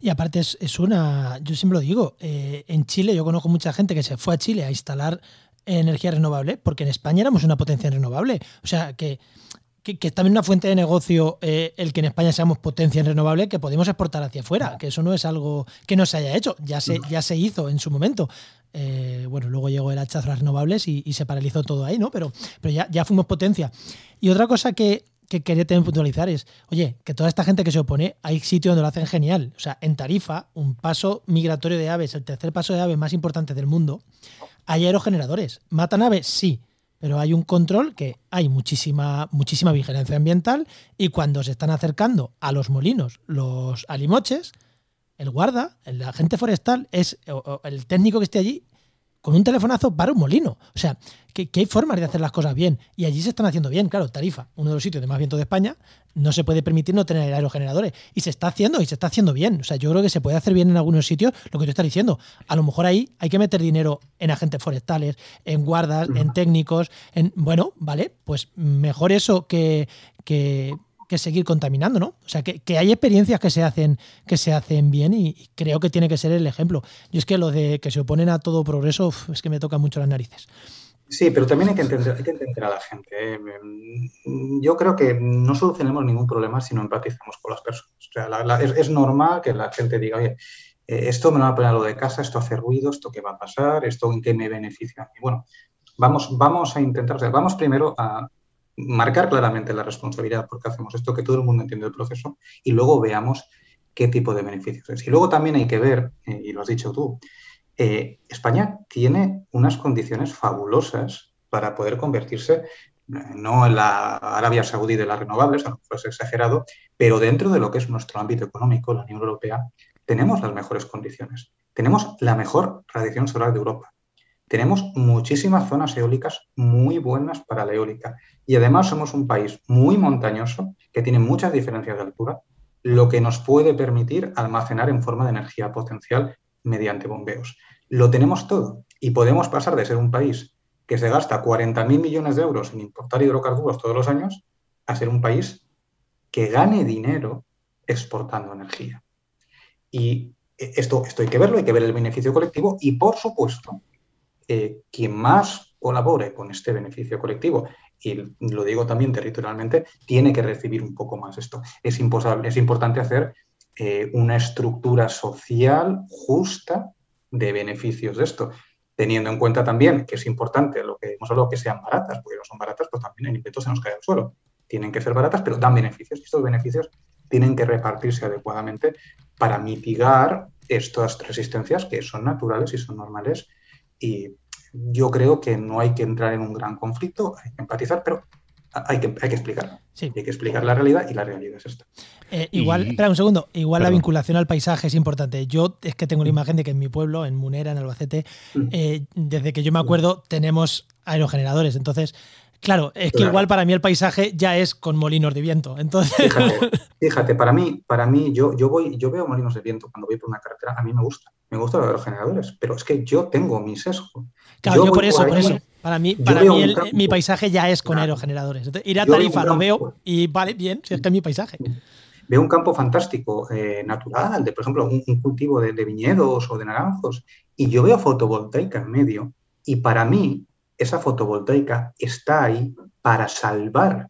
Y aparte es, una, yo siempre lo digo, eh, en Chile yo conozco mucha gente que se fue a Chile a instalar energía renovable, porque en España éramos una potencia renovable. O sea, que que, es también una fuente de negocio eh, el que en España seamos potencia en renovable que podemos exportar hacia afuera, que eso no es algo que no se haya hecho, ya se, ya se hizo en su momento. Eh, bueno, luego llegó el hachazo a las renovables y, se paralizó todo ahí, ¿no? Pero, pero ya, ya fuimos potencia. Y otra cosa que, que quería también puntualizar es, oye, que toda esta gente que se opone, hay sitios donde lo hacen genial. O sea, en Tarifa, un paso migratorio de aves, el tercer paso de aves más importante del mundo, hay aerogeneradores. ¿Matan aves? Sí pero hay un control que hay muchísima, muchísima vigilancia ambiental y cuando se están acercando a los molinos los alimoches, el guarda, el agente forestal, es el técnico que esté allí, con un telefonazo para un molino. O sea, que, hay formas de hacer las cosas bien. Y allí se están haciendo bien. Claro, Tarifa, uno de los sitios de más viento de España, no se puede permitir no tener aerogeneradores. Y se está haciendo, y se está haciendo bien. O sea, yo creo que se puede hacer bien en algunos sitios lo que tú estás diciendo. A lo mejor ahí hay que meter dinero en agentes forestales, en guardas, en técnicos, en. Bueno, vale, pues mejor eso que, que que seguir contaminando, ¿no? O sea, que, hay experiencias que se hacen, que se hacen bien y, creo que tiene que ser el ejemplo. Y es que lo de que se oponen a todo progreso es que me toca mucho las narices. Sí, pero también hay que entender, hay que entender a la gente. ¿eh? Yo creo que no solucionemos ningún problema si no empatizamos con las personas. O sea, es, normal que la gente diga, oye, eh, esto me va a poner lo de casa, esto hace ruido, esto qué va a pasar, esto en qué me beneficia Y Bueno, vamos, vamos a intentar, o sea, vamos primero a, marcar claramente la responsabilidad porque hacemos esto, que todo el mundo entiende el proceso y luego veamos qué tipo de beneficios es. Y luego también hay que ver, eh, y lo has dicho tú, eh, España tiene unas condiciones fabulosas para poder convertirse eh, no en la Arabia Saudí de las renovables, a lo mejor es exagerado, pero dentro de lo que es nuestro ámbito económico, la Unión Europea, tenemos las mejores condiciones. Tenemos la mejor radiación solar de Europa. Tenemos muchísimas zonas eólicas muy buenas para la eólica y además somos un país muy montañoso que tiene muchas diferencias de altura, lo que nos puede permitir almacenar en forma de energía potencial mediante bombeos. lo tenemos todo y podemos pasar de ser un país que se gasta 40.000 millones de euros en importar hidrocarburos todos los años a ser un país que gane dinero exportando energía. Y esto, esto hay que verlo, hay que ver el beneficio colectivo y, por supuesto, eh, quien más colabore con este beneficio colectivo, y lo digo también territorialmente, tiene que recibir un poco más esto. Es, es importante hacer eh, una estructura social justa de beneficios de esto, teniendo en cuenta también que es importante lo que hemos hablado, que sean baratas, porque no son baratas, pues también el invento se nos cae al suelo. Tienen que ser baratas, pero dan beneficios y estos beneficios tienen que repartirse adecuadamente para mitigar estas resistencias que son naturales y son normales. Y yo creo que no hay que entrar en un gran conflicto, hay que empatizar, pero hay que, hay que explicar. Hay que explicar la realidad y la realidad es esta. Eh, igual, espera un segundo, igual la vinculación al paisaje es importante. Yo es que tengo la mm. imagen de que en mi pueblo, en Munera, en Albacete, mm. eh, desde que yo me acuerdo, tenemos aerogeneradores. Entonces, Claro, es que igual para mí el paisaje ya es con molinos de viento. Entonces... Fíjate, para mí, para mí yo, yo, voy, yo veo molinos de viento cuando voy por una carretera, a mí me gusta, me gustan los aerogeneradores, pero es que yo tengo mi sesgo. Claro, yo, por eso, por eso. Para mí, para mí mi paisaje ya es con aerogeneradores. ir a Tarifa lo veo y vale, bien, si es que es mi paisaje. Veo un campo fantástico, eh, natural, de por ejemplo un, cultivo de, de viñedos o de naranjos, y yo veo fotovoltaica en medio, y para mí esa fotovoltaica está ahí para salvar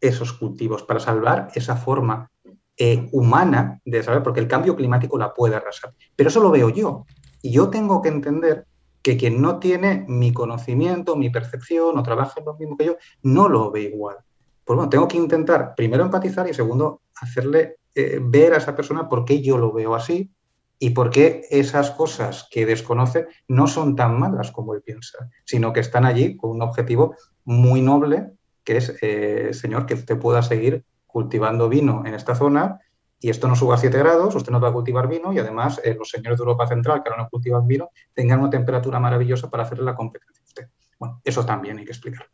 esos cultivos, para salvar esa forma eh, humana de saber, porque el cambio climático la puede arrasar. Pero eso lo veo yo. Y yo tengo que entender que quien no tiene mi conocimiento, mi percepción o trabaja lo mismo que yo, no lo ve igual. Pues bueno, tengo que intentar primero empatizar y segundo hacerle eh, ver a esa persona por qué yo lo veo así y por qué esas cosas que desconoce no son tan malas como él piensa, sino que están allí con un objetivo muy noble, que es, eh, señor, que usted pueda seguir cultivando vino en esta zona y esto no suba a 7 grados, usted no va a cultivar vino y además eh, los señores de Europa Central que ahora no cultivan vino tengan una temperatura maravillosa para hacerle la competencia a usted. Bueno, eso también hay que explicar.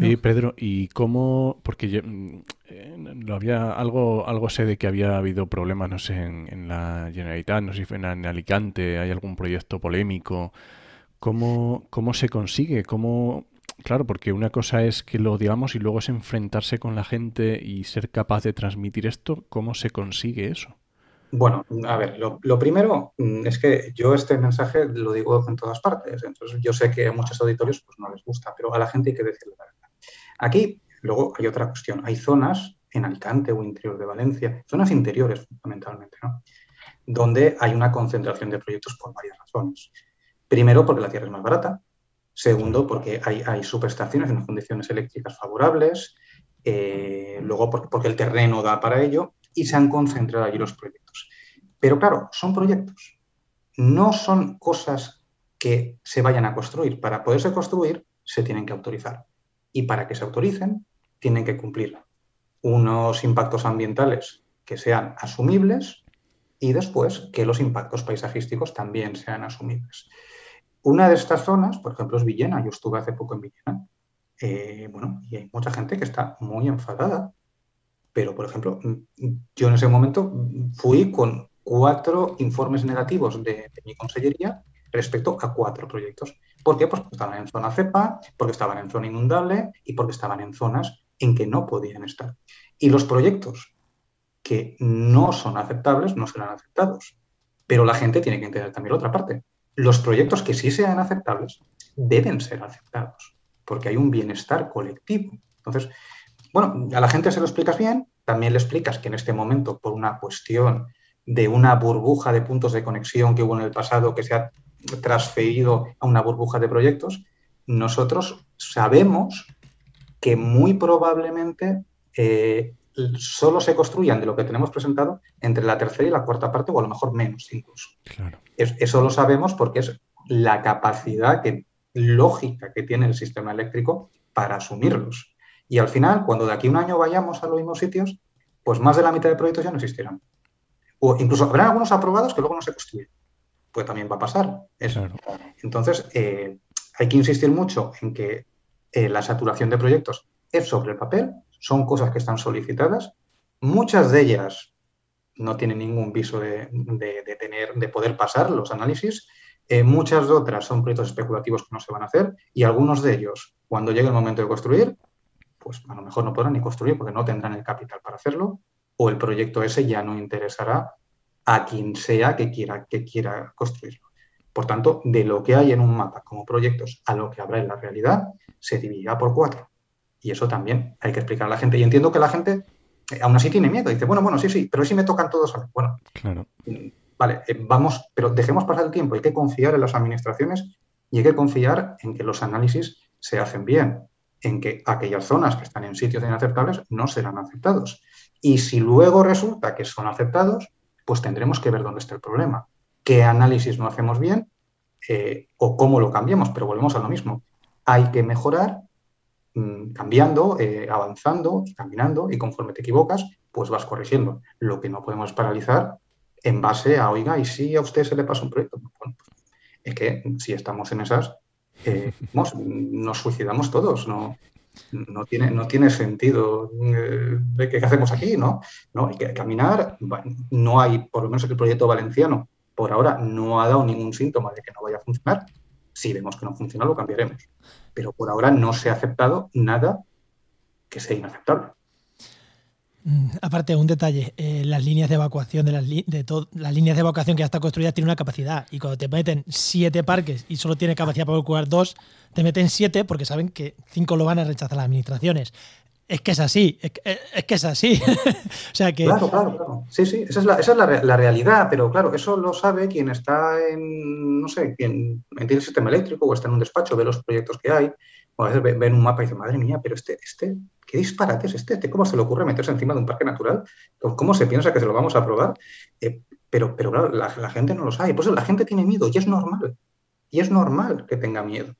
Y Pedro, ¿y cómo? Porque yo, mm, eh, lo había algo, algo sé de que había habido problemas, no sé, en, la Generalitat, no sé si en, Alicante, hay algún proyecto polémico. ¿Cómo, cómo se consigue? ¿Cómo, Claro, porque una cosa es que lo digamos y luego es enfrentarse con la gente y ser capaz de transmitir esto. ¿Cómo se consigue eso? Bueno, a ver, lo, primero mm, es que yo este mensaje lo digo en todas partes. Entonces, yo sé que a muchos auditorios pues, no les gusta, pero a la gente hay que decirle la verdad. Aquí, luego hay otra cuestión. Hay zonas en Alicante o interior de Valencia, zonas interiores fundamentalmente, ¿no? donde hay una concentración de proyectos por varias razones. Primero, porque la tierra es más barata. Segundo, porque hay, hay subestaciones en condiciones eléctricas favorables. Eh, luego, porque, porque el terreno da para ello y se han concentrado allí los proyectos. Pero claro, son proyectos. No son cosas que se vayan a construir. Para poderse construir, se tienen que autorizar y para que se autoricen tienen que cumplir unos impactos ambientales que sean asumibles y después que los impactos paisajísticos también sean asumibles. Una de estas zonas, por ejemplo, es Villena. Yo estuve hace poco en Villena. Eh, bueno, y hay mucha gente que está muy enfadada. Pero, por ejemplo, yo en ese momento fui con cuatro informes negativos de mi consellería respecto a cuatro proyectos. ¿Por qué? Pues porque estaban en zona cepa, porque estaban en zona inundable y porque estaban en zonas en que no podían estar. Y los proyectos que no son aceptables no serán aceptados. Pero la gente tiene que entender también la otra parte. Los proyectos que sí sean aceptables deben ser aceptados, porque hay un bienestar colectivo. Entonces, bueno, a la gente se lo explicas bien, también le explicas que en este momento, por una cuestión de una burbuja de puntos de conexión que hubo en el pasado que se ha transferido a una burbuja de proyectos, nosotros sabemos que muy probablemente eh, solo se construyan de lo que tenemos presentado entre la tercera y la cuarta parte, o a lo mejor menos incluso. eso lo sabemos porque es la capacidad que, lógica que tiene el sistema eléctrico para asumirlos. Y al final, cuando de aquí a un año vayamos a los mismos sitios, pues más de la mitad de proyectos ya no existirán. O incluso habrá algunos aprobados que luego no se construyen pues también va a pasar eso. Entonces, eh, hay que insistir mucho en que eh, la saturación de proyectos es sobre el papel, son cosas que están solicitadas, muchas de ellas no tienen ningún viso de, tener, de poder pasar los análisis. Eh, muchas de otras son proyectos especulativos que no se van a hacer y algunos de ellos, cuando llegue el momento de construir, pues a lo mejor no podrán ni construir porque no tendrán el capital para hacerlo o el proyecto ese ya no interesará a quien sea que quiera, que quiera construirlo. Por tanto, de lo que hay en un mapa como proyectos a lo que habrá en la realidad, se dividirá por cuatro. Y eso también hay que explicar a la gente. Y entiendo que la gente eh, aún así tiene miedo. Dice, bueno, bueno, sí, sí, pero si me tocan todos a Bueno, claro. Mm, vale, eh, vamos, pero dejemos pasar el tiempo. Hay que confiar en las administraciones y hay que confiar en que los análisis se hacen bien, en que aquellas zonas que están en sitios inaceptables no serán aceptados. Y si luego resulta que son aceptados, pues tendremos que ver dónde está el problema. ¿Qué análisis no hacemos bien? Eh, o cómo lo cambiamos, pero volvemos a lo mismo. Hay que mejorar mm, cambiando, eh, avanzando caminando, y conforme te equivocas, pues vas corrigiendo. Lo que no podemos paralizar en base a, oiga, ¿y si a usted se le pasa un proyecto? Bueno, pues, es que si estamos en esas, eh, nos suicidamos todos, ¿no? No tiene, no tiene sentido eh, qué hacemos aquí, ¿no? ¿no? Hay que caminar, no hay, por lo menos el proyecto valenciano, por ahora no ha dado ningún síntoma de que no vaya a funcionar. Si vemos que no funciona, lo cambiaremos. Pero por ahora no se ha aceptado nada que sea inaceptable. Mm, aparte, un detalle, eh, las líneas de evacuación de las, las líneas de evacuación que ya están construidas tienen una capacidad y cuando te meten siete parques y solo tiene capacidad para evacuar dos, te meten siete porque saben que cinco lo van a rechazar las administraciones. Es que es así, es que es, así. o sea que... Claro, claro, claro. Sí, sí, esa es, la, realidad, pero claro, eso lo sabe quien está en, no sé, quien entiende el sistema eléctrico o está en un despacho, ve los proyectos que hay, o a veces ven un mapa y dice, madre mía, pero este, este, ¿qué disparate es este? ¿Cómo se le ocurre meterse encima de un parque natural? ¿Cómo se piensa que se lo vamos a probar? Eh, pero, pero claro, la, gente no lo sabe. Por eso la gente tiene miedo y es normal. Y es normal que tenga miedo.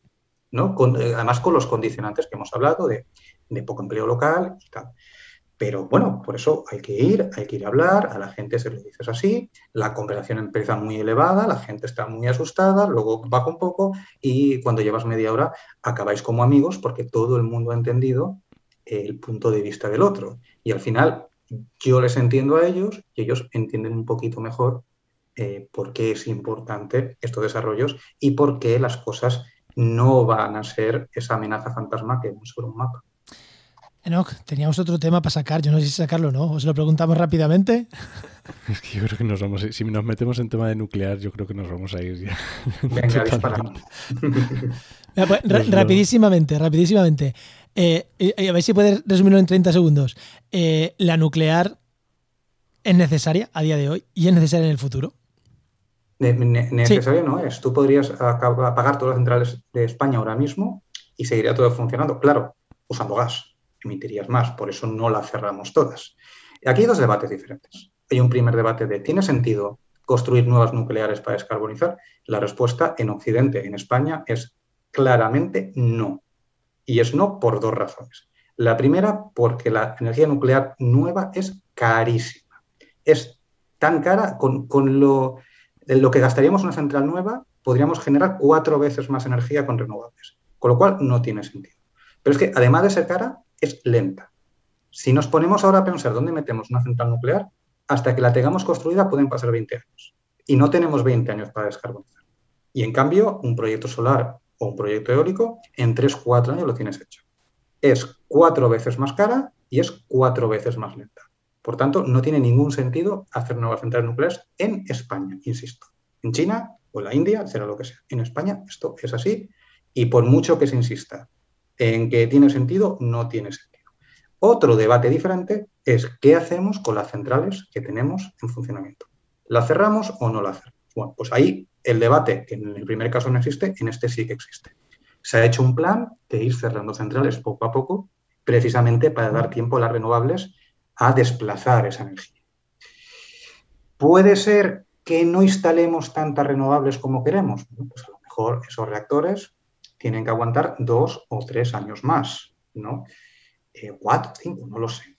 ¿no? Eh, además con los condicionantes que hemos hablado de, de poco empleo local y tal. Pero bueno, por eso hay que ir, hay que ir a hablar, a la gente se lo dices así, la conversación empieza muy elevada, la gente está muy asustada, luego baja un poco y cuando llevas media hora acabáis como amigos porque todo el mundo ha entendido el punto de vista del otro. Y al final yo les entiendo a ellos y ellos entienden un poquito mejor eh, por qué es importante estos desarrollos y por qué las cosas no van a ser esa amenaza fantasma que vemos sobre un mapa. Enoch, teníamos otro tema para sacar, yo no sé si sacarlo o no, os lo preguntamos rápidamente. Es que yo creo que nos vamos, si nos metemos en tema de nuclear, yo creo que nos vamos a ir ya. Venga, pues, rapidísimamente, rapidísimamente. Eh, a ver si puedes resumirlo en 30 segundos. Eh, ¿La nuclear es necesaria a día de hoy y es necesaria en el futuro? necesaria no es. Tú podrías apagar todas las centrales de España ahora mismo y seguiría todo funcionando. Claro, usando gas, emitirías más, por eso no la cerramos todas. Aquí hay dos debates diferentes. Hay un primer debate de ¿tiene sentido construir nuevas nucleares para descarbonizar? La respuesta en Occidente, en España, es claramente no. Y es no por dos razones. La primera, porque la energía nuclear nueva es carísima. Es tan cara, con, lo, lo que gastaríamos una central nueva, podríamos generar cuatro veces más energía con renovables. Con lo cual, no tiene sentido. Pero es que, además de ser cara, es lenta. Si nos ponemos ahora a pensar dónde metemos una central nuclear, hasta que la tengamos construida pueden pasar 20 años. Y no tenemos 20 años para descarbonizar. Y en cambio, un proyecto solar o un proyecto eólico, en 3-4 años lo tienes hecho. Es cuatro veces más cara y es cuatro veces más lenta. Por tanto, no tiene ningún sentido hacer nuevas centrales nucleares en España, insisto. En China o en la India, será lo que sea. En España esto es así y por mucho que se insista en que tiene sentido, no tiene sentido. Otro debate diferente es qué hacemos con las centrales que tenemos en funcionamiento. ¿La cerramos o no la cerramos? Bueno, pues ahí el debate, que en el primer caso no existe, en este sí que existe. Se ha hecho un plan de ir cerrando centrales poco a poco, precisamente para dar tiempo a las renovables a desplazar esa energía. Puede ser que no instalemos tantas renovables como queremos. pues a lo mejor esos reactores tienen que aguantar dos o tres años más, ¿no? Eh, cuatro, cinco, no lo sé.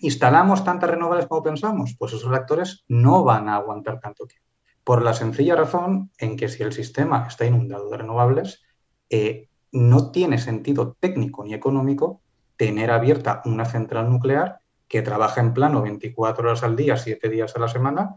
¿Instalamos tantas renovables como pensamos? Pues esos reactores no van a aguantar tanto tiempo por la sencilla razón en que si el sistema está inundado de renovables, eh, no tiene sentido técnico ni económico tener abierta una central nuclear que trabaja en plano 24 horas al día, 7 días a la semana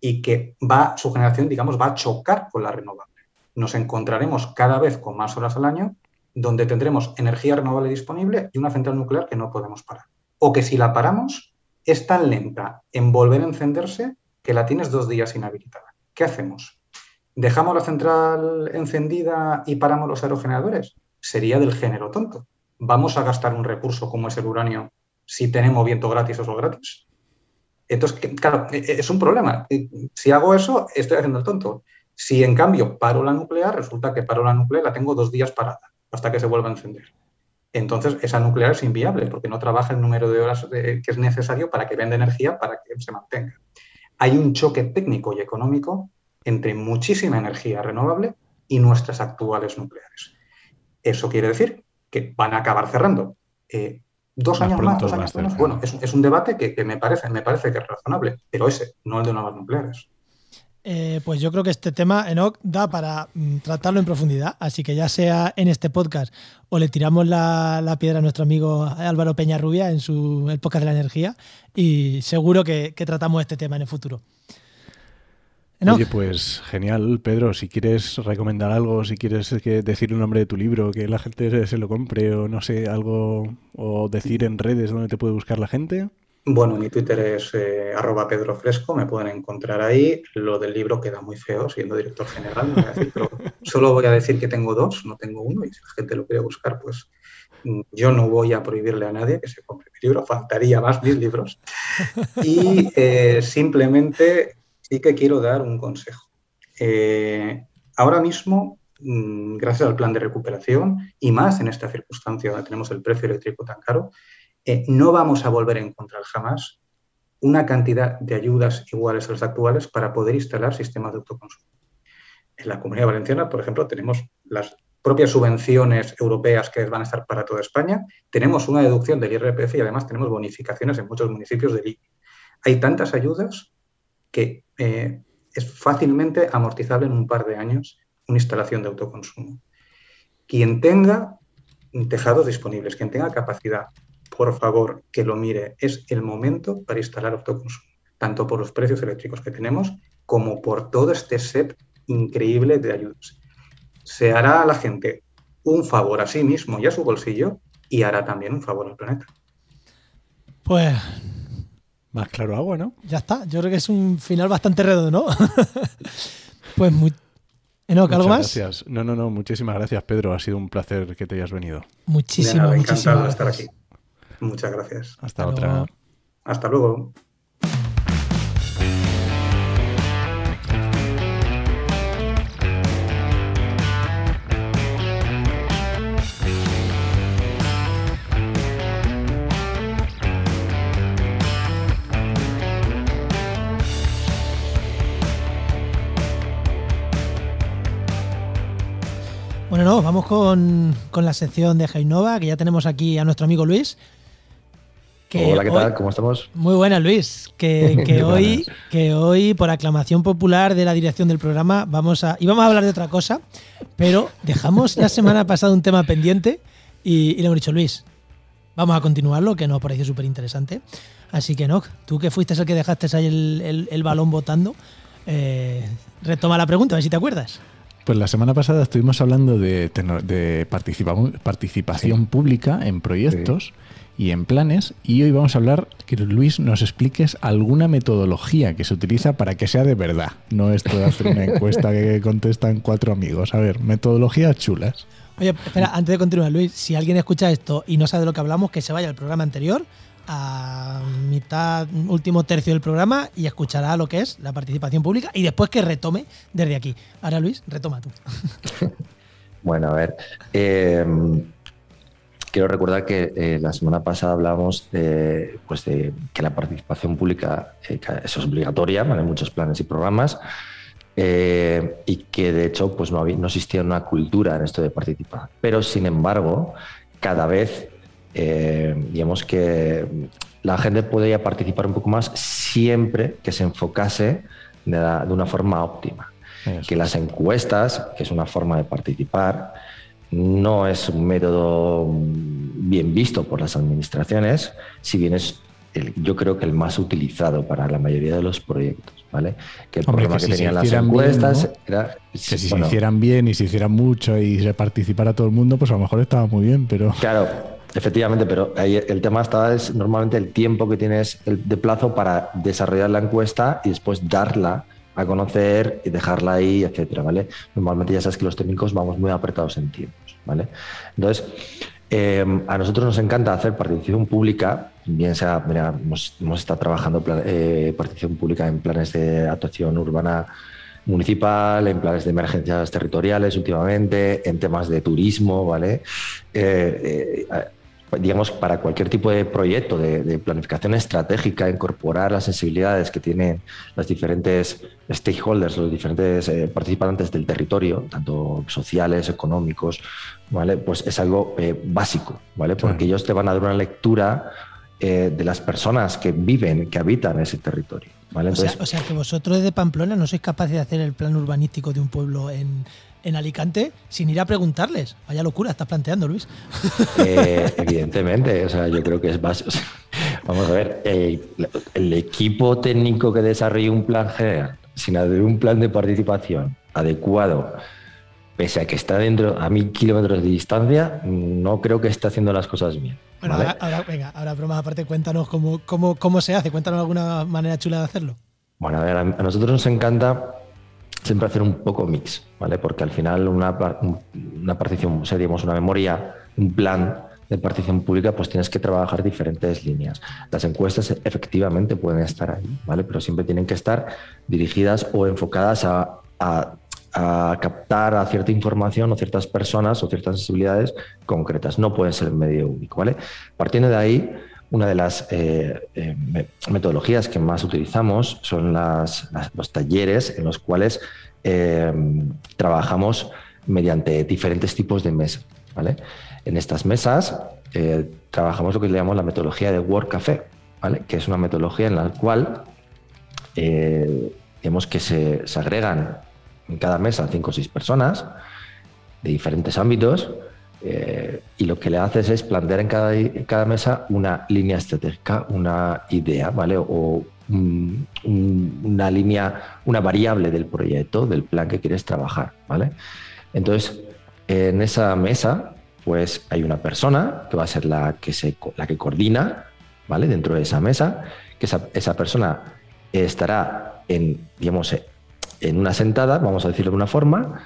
y que va, su generación, digamos, va a chocar con las renovables. nos encontraremos cada vez con más horas al año donde tendremos energía renovable disponible y una central nuclear que no podemos parar. O que si la paramos, es tan lenta en volver a encenderse que la tienes dos días inhabilitada. ¿Qué hacemos? ¿Dejamos la central encendida y paramos los aerogeneradores? Sería del género tonto. ¿Vamos a gastar un recurso como es el uranio si tenemos viento gratis o sol gratis? Entonces, claro, e, e, es un problema. Si hago eso, estoy haciendo el tonto. Si en cambio paro la nuclear, resulta que paro la nuclear la tengo dos días parada hasta que se vuelva a encender. Entonces, esa nuclear es inviable porque no trabaja el número de horas que es necesario para que venda energía para que se mantenga. Hay un choque técnico y económico entre muchísima energía renovable y nuestras actuales nucleares. Eso quiere decir que van a acabar cerrando. Eh, dos años más, dos años menos. Bueno, es, un debate que, que, me, parece, me parece que es razonable, pero ese, no el de nuevas nucleares. Eh, pues yo creo que este tema, Enoch, da para mm, tratarlo en profundidad. Así que ya sea en este podcast o le tiramos la, piedra a nuestro amigo Álvaro Peñarrubia en su el podcast de la energía y seguro que, tratamos este tema en el futuro. Oye, pues genial, Pedro. Si quieres recomendar algo, si quieres decir un nombre de tu libro, que la gente se lo compre o no sé, algo, o decir en redes dónde te puede buscar la gente. Bueno, mi Twitter es eh, arroba Pedro Fresco, me pueden encontrar ahí. Lo del libro queda muy feo siendo director general, pero solo voy a decir que tengo dos, no tengo uno, y si la gente lo quiere buscar, pues mm, yo no voy a prohibirle a nadie que se compre mi libro, faltaría más mis libros. Y eh, simplemente sí que quiero dar un consejo. Eh, ahora mismo, mm, gracias al plan de recuperación y más en esta circunstancia donde tenemos el precio eléctrico tan caro, eh, no vamos a volver a encontrar jamás una cantidad de ayudas iguales a las actuales para poder instalar sistemas de autoconsumo. En la Comunidad Valenciana, por ejemplo, tenemos las propias subvenciones europeas que van a estar para toda España, tenemos una deducción del IRPF y además tenemos bonificaciones en muchos municipios del ICI. Hay tantas ayudas que eh, es fácilmente amortizable en un par de años una instalación de autoconsumo. Quien tenga tejados disponibles, quien tenga capacidad, por favor, que lo mire. Es el momento para instalar autoconsumo, tanto por los precios eléctricos que tenemos como por todo este set increíble de ayudas. Se hará a la gente un favor a sí mismo y a su bolsillo y hará también un favor al planeta. Pues más claro agua, ¿no? Ya está. Yo creo que es un final bastante redondo, ¿no? pues muy. ¿algo más? Gracias. No, no, no. Muchísimas gracias, Pedro. Ha sido un placer que te hayas venido. Muchísimas, gracias. Encantado de estar aquí. Muchas gracias. Hasta, otra. Hasta luego. Bueno, no, vamos con, con la sección de Jainova, que ya tenemos aquí a nuestro amigo Luis. Hola, ¿qué tal? ¿Cómo estamos? Muy buena, Luis. Que, hoy, que hoy, por aclamación popular de la dirección del programa, vamos a. íbamos a hablar de otra cosa, pero dejamos la semana pasada un tema pendiente y, le hemos dicho, Luis, vamos a continuarlo, que nos parece súper interesante. Así que, no, tú que fuiste el que dejaste ahí el, balón votando, eh, retoma la pregunta, a ver si te acuerdas. Pues la semana pasada estuvimos hablando de, de participación pública en proyectos y en planes. Y hoy vamos a hablar, que Luis nos expliques alguna metodología que se utiliza para que sea de verdad. No esto de hacer una encuesta que contestan cuatro amigos. A ver, metodologías chulas. Oye, espera, antes de continuar, Luis, si alguien escucha esto y no sabe de lo que hablamos, que se vaya al programa anterior, a mitad, último tercio del programa y escuchará lo que es la participación pública y después que retome desde aquí. Ahora, Luis, retoma tú. bueno, a ver. Eh, quiero recordar que eh, la semana pasada hablamos de, pues de que la participación pública eh, es obligatoria en muchos planes y programas eh, y que de hecho pues no, no existía una cultura en esto de participar. Pero sin embargo, cada vez digamos que la gente podría participar un poco más siempre que se enfocase de, de una forma óptima. Que las encuestas, que es una forma de participar, no es un método bien visto por las administraciones, si bien es yo creo que el más utilizado para la mayoría de los proyectos, ¿vale? Que el problema que, tenían las encuestas era... Que si se hicieran bien y se hicieran mucho y se participara todo el mundo, pues a lo mejor estaba muy bien, pero... Claro, efectivamente, pero ahí el tema está es normalmente el tiempo que tienes de plazo para desarrollar la encuesta y después darla a conocer y dejarla ahí, etcétera, ¿vale? Normalmente ya sabes que los técnicos vamos muy apretados en tiempos, ¿vale? Entonces, eh, a nosotros nos encanta hacer participación pública, bien sea, mira, hemos, estado trabajando eh, participación pública en planes de actuación urbana municipal, en planes de emergencias territoriales últimamente, en temas de turismo, ¿vale? Eh, digamos, para cualquier tipo de proyecto de, planificación estratégica, incorporar las sensibilidades que tienen los diferentes stakeholders, los diferentes eh, participantes del territorio, tanto sociales, económicos, ¿vale? Pues es algo eh, básico, ¿vale? Porque ellos te van a dar una lectura eh, de las personas que viven, que habitan ese territorio. ¿vale? o, sea, o sea que vosotros desde Pamplona no sois capaces de hacer el plan urbanístico de un pueblo en en Alicante sin ir a preguntarles. Vaya locura estás planteando, Luis. Eh, evidentemente, o sea, yo creo que es básico. Vamos a ver, el, equipo técnico que desarrolle un plan general sin haber un plan de participación adecuado, pese a que está dentro a mil kilómetros de distancia, no creo que esté haciendo las cosas bien. Bueno, ahora, venga, ahora bromas aparte, cuéntanos cómo, cómo, cómo se hace, cuéntanos alguna manera chula de hacerlo. Bueno, a ver, a nosotros nos encanta siempre hacer un poco mix, ¿vale? Porque al final una, una partición, o una memoria, un plan de partición pública, pues tienes que trabajar diferentes líneas. Las encuestas efectivamente pueden estar ahí, ¿vale? Pero siempre tienen que estar dirigidas o enfocadas a, a, a captar a cierta información o ciertas personas o ciertas sensibilidades concretas. No pueden ser medio único, ¿vale? Partiendo de ahí, una de las eh, eh, metodologías que más utilizamos son los talleres en los cuales eh, trabajamos mediante diferentes tipos de. ¿vale? En estas mesas trabajamos lo que le llamamos la metodología de Work Café, que es una metodología en la cual vemos que se agregan en cada mesa cinco o seis personas de diferentes ámbitos eh, y lo que le haces es plantear en cada, mesa una línea estratégica, una idea, ¿vale? O una línea, una variable del proyecto, del plan que quieres trabajar, ¿vale? Entonces, en esa mesa, pues hay una persona que va a ser la que, se, la que coordina, ¿vale? Dentro de esa mesa, que esa, esa persona estará en, digamos, en una sentada, vamos a decirlo de una forma,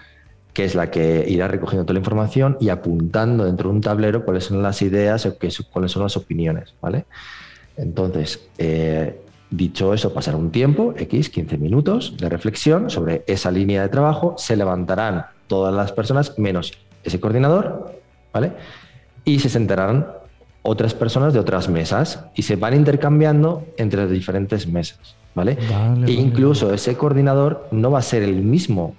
que es la que irá recogiendo toda la información y apuntando dentro de un tablero cuáles son las ideas o qué, cuáles son las opiniones, ¿vale? Entonces, eh, dicho eso, pasará un tiempo, X, 15 minutos de reflexión sobre esa línea de trabajo, se levantarán todas las personas menos ese coordinador, ¿vale? Y se sentarán otras personas de otras mesas y se van intercambiando entre las diferentes mesas, ¿vale? e incluso ese coordinador no va a ser el mismo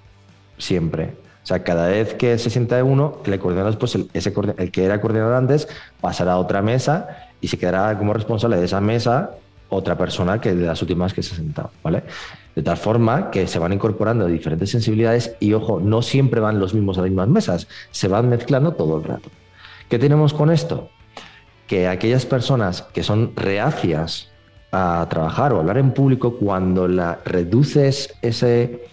siempre. O sea, cada vez que se sienta uno, el coordinador después, el, ese, el que era coordinador antes, pasará a otra mesa y se quedará como responsable de esa mesa otra persona que de las últimas que se ha sentado, ¿vale? De tal forma que se van incorporando diferentes sensibilidades y, ojo, no siempre van los mismos a las mismas mesas, se van mezclando todo el rato. ¿Qué tenemos con esto? Que aquellas personas que son reacias a trabajar o hablar en público, cuando la reduces ese,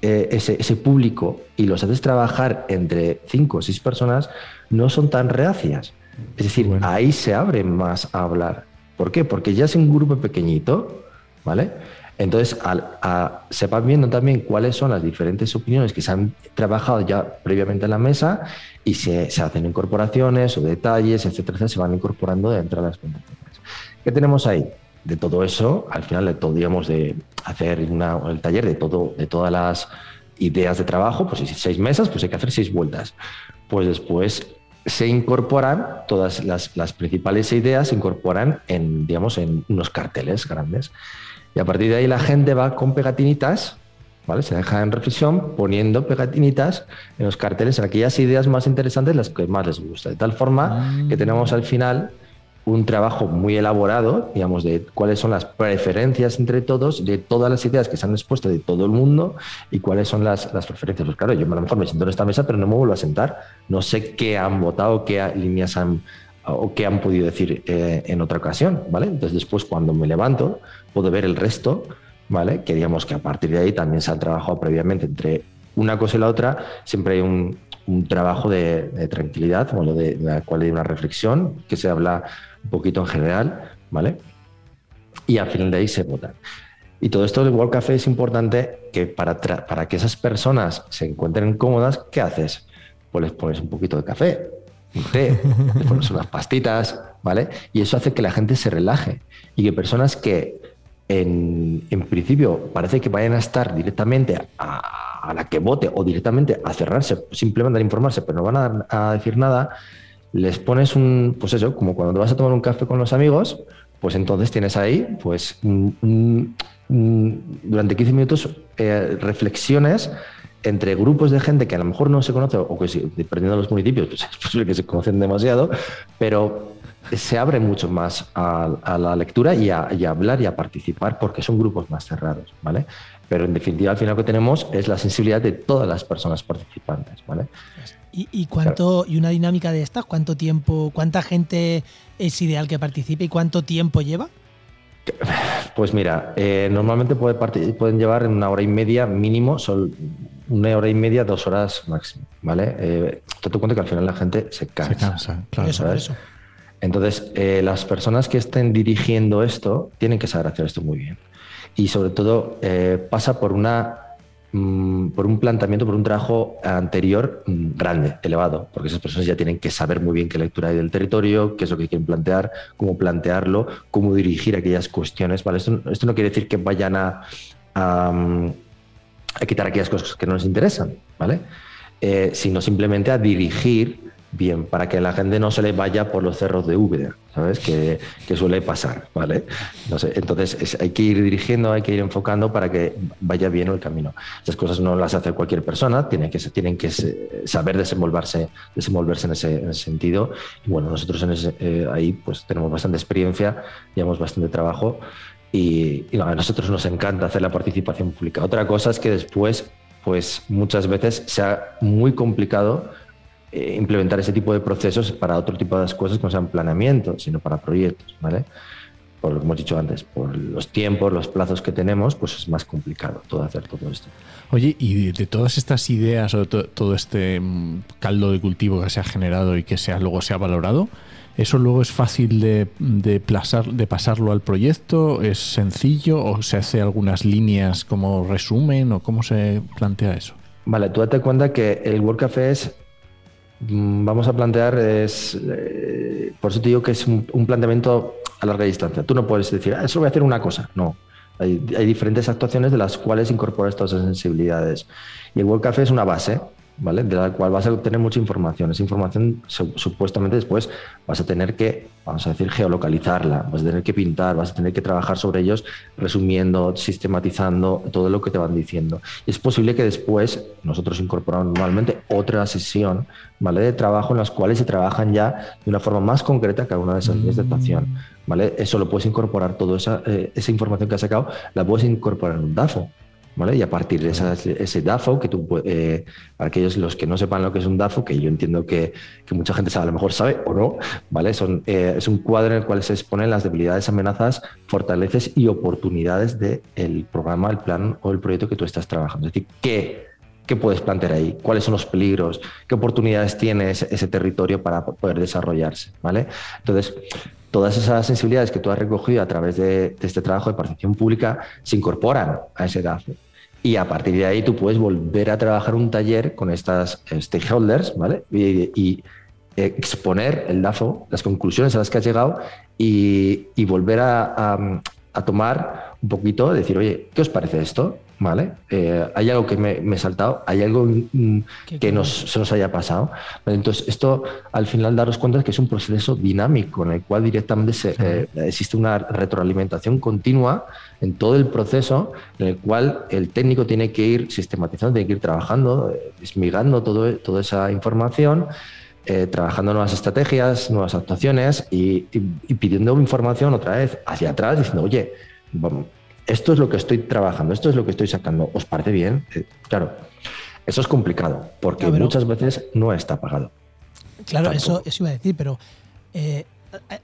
eh, ese, público y los haces trabajar entre cinco o seis personas, no son tan reacias. Es decir, ahí se abren más a hablar. ¿Por qué? Porque ya es un grupo pequeñito, ¿vale? Entonces, se van viendo también cuáles son las diferentes opiniones que se han trabajado ya previamente en la mesa y se, se hacen incorporaciones o detalles, etcétera, se van incorporando dentro de las conversaciones. ¿Qué tenemos ahí? De todo eso, al final le podríamos de hacer el taller de, todo, de todas las ideas de trabajo, pues si seis mesas, pues hay que hacer seis vueltas. Pues después se incorporan todas las, las, principales ideas, se incorporan en, digamos, en unos carteles grandes. Y a partir de ahí la gente va con pegatinitas, ¿vale? Se deja en reflexión poniendo pegatinitas en los carteles en aquellas ideas más interesantes, las que más les gusta. De tal forma que tenemos al final un trabajo muy elaborado, digamos, de cuáles son las preferencias entre todos, de todas las ideas que se han expuesto de todo el mundo y cuáles son las, las preferencias. Pues claro, yo a lo mejor me siento en esta mesa, pero no me vuelvo a sentar. No sé qué han votado, qué líneas han, o qué han podido decir eh, en otra ocasión, ¿vale? Entonces después cuando me levanto puedo ver el resto, ¿vale? Que digamos que a partir de ahí también se ha trabajado previamente entre una cosa y la otra, siempre hay un, trabajo de, tranquilidad, o de, de, la cual hay una reflexión que se habla un poquito en general, ¿vale? Y al final de ahí se vota. Y todo esto del World Café es importante que para, para que esas personas se encuentren cómodas, ¿qué haces? Pues les pones un poquito de café, un té, les pones unas pastitas, ¿vale? Y eso hace que la gente se relaje y que personas que en, en principio parece que vayan a estar directamente a, la que vote o directamente a cerrarse, simplemente a informarse, pero no van a decir nada, les pones un, pues eso, como cuando te vas a tomar un café con los amigos, pues entonces tienes ahí pues durante 15 minutos eh, reflexiones entre grupos de gente que a lo mejor no se conoce o que dependiendo de los municipios pues es posible que se conocen demasiado, pero se abre mucho más a, la lectura y a, hablar y a participar porque son grupos más cerrados, ¿vale? Pero en definitiva al final lo que tenemos es la sensibilidad de todas las personas participantes, ¿vale? ¿Y, cuánto, y una dinámica de estas, cuánto tiempo, cuánta gente es ideal que participe y cuánto tiempo lleva? Pues mira, eh, normalmente pueden llevar una hora y media mínimo, son una hora y media, dos horas máximo, ¿vale? Eh, te cuenta que al final la gente se cansa. Se cansa, claro. Eso, eso. Entonces, eh, las personas que estén dirigiendo esto tienen que saber hacer esto muy bien. Y sobre todo eh, pasa por una Mm, por un planteamiento, por un trabajo anterior mm, grande, elevado, porque esas personas ya tienen que saber muy bien qué lectura hay del territorio, qué es lo que quieren plantear, cómo plantearlo, cómo dirigir aquellas cuestiones. Esto, no quiere decir que vayan a, a, quitar aquellas cosas que no les interesan, ¿vale? Eh, sino simplemente a dirigir bien, para que la gente no se le vaya por los cerros de Úbeda, ¿sabes? Que, suele pasar, ¿vale? No sé, entonces hay que ir dirigiendo, hay que ir enfocando para que vaya bien el camino. Estas cosas no las hace cualquier persona, tienen que, tienen que saber desenvolverse, desenvolverse en ese, sentido. Y bueno, nosotros en eh, ahí pues tenemos bastante experiencia, llevamos bastante trabajo y, a nosotros nos encanta hacer la participación pública. Otra cosa es que después, pues muchas veces sea muy complicado eh, implementar ese tipo de procesos para otro tipo de cosas que no sean planeamiento, sino para proyectos, ¿vale? Por lo que hemos dicho antes, por los tiempos, los plazos que tenemos, pues es más complicado todo hacer todo esto. Oye, y de todas estas ideas o todo este mm, caldo de cultivo que se ha generado y que sea, luego se ha valorado, ¿Eso luego es fácil de, de, de pasarlo al proyecto? ¿Es sencillo o se hace algunas líneas como resumen o cómo se plantea eso? Vale, tú date cuenta que el World Café es vamos a plantear es, eh, por eso te digo que es un, planteamiento a larga distancia. Tú no puedes decir, ah, eso voy a hacer una cosa. No. Hay, hay, diferentes actuaciones de las cuales incorporas todas esas sensibilidades. Y el World Café es una base. ¿Vale? De la cual vas a obtener mucha información. Esa información supuestamente después vas a tener que, vamos a decir, geolocalizarla, vas a tener que pintar, vas a tener que trabajar sobre ellos, resumiendo, sistematizando todo lo que te van diciendo. es posible que después nosotros incorporamos normalmente otra sesión, ¿vale? De trabajo en las cuales se trabajan ya de una forma más concreta cada una de esas líneas de actuación, ¿vale? Eso lo puedes incorporar, toda esa, eh, esa información que has sacado, la puedes incorporar en un DAFO. Y a partir de ese DAFO, que tú, eh, para aquellos los que no sepan lo que es un DAFO, que yo entiendo que, mucha gente sabe, a lo mejor sabe o no, ¿vale? Son, eh, es un cuadro en el cual se exponen las debilidades, amenazas, fortaleces y oportunidades del programa, el plan o el proyecto que tú estás trabajando. Es decir, ¿qué, ¿qué puedes plantear ahí? ¿Cuáles son los peligros? ¿Qué oportunidades tiene ese, territorio para poder desarrollarse? ¿vale? Entonces, todas esas sensibilidades que tú has recogido a través de, de, este trabajo de participación pública se incorporan a ese DAFO. Y a partir de ahí tú puedes volver a trabajar un taller con estas eh, stakeholders, ¿vale? Y, exponer el DAFO, las conclusiones a las que has llegado y, volver a, a, tomar un poquito, decir, oye, ¿qué os parece esto? ¿vale? Eh, hay algo que me, he saltado, hay algo mm, que nos, se nos haya pasado. Entonces, esto al final daros cuenta de que es un proceso dinámico en el cual directamente eh, existe una retroalimentación continua en todo el proceso en el cual el técnico tiene que ir sistematizando, tiene que ir trabajando, esmigando todo, toda esa información. Eh, trabajando nuevas estrategias, nuevas actuaciones y, y, pidiendo información otra vez hacia atrás, diciendo, oye, vamos, esto es lo que estoy trabajando, esto es lo que estoy sacando, ¿os parece bien? Eh, claro, eso es complicado, porque muchas veces no está pagado. Claro, eso, eso iba a decir, pero eh,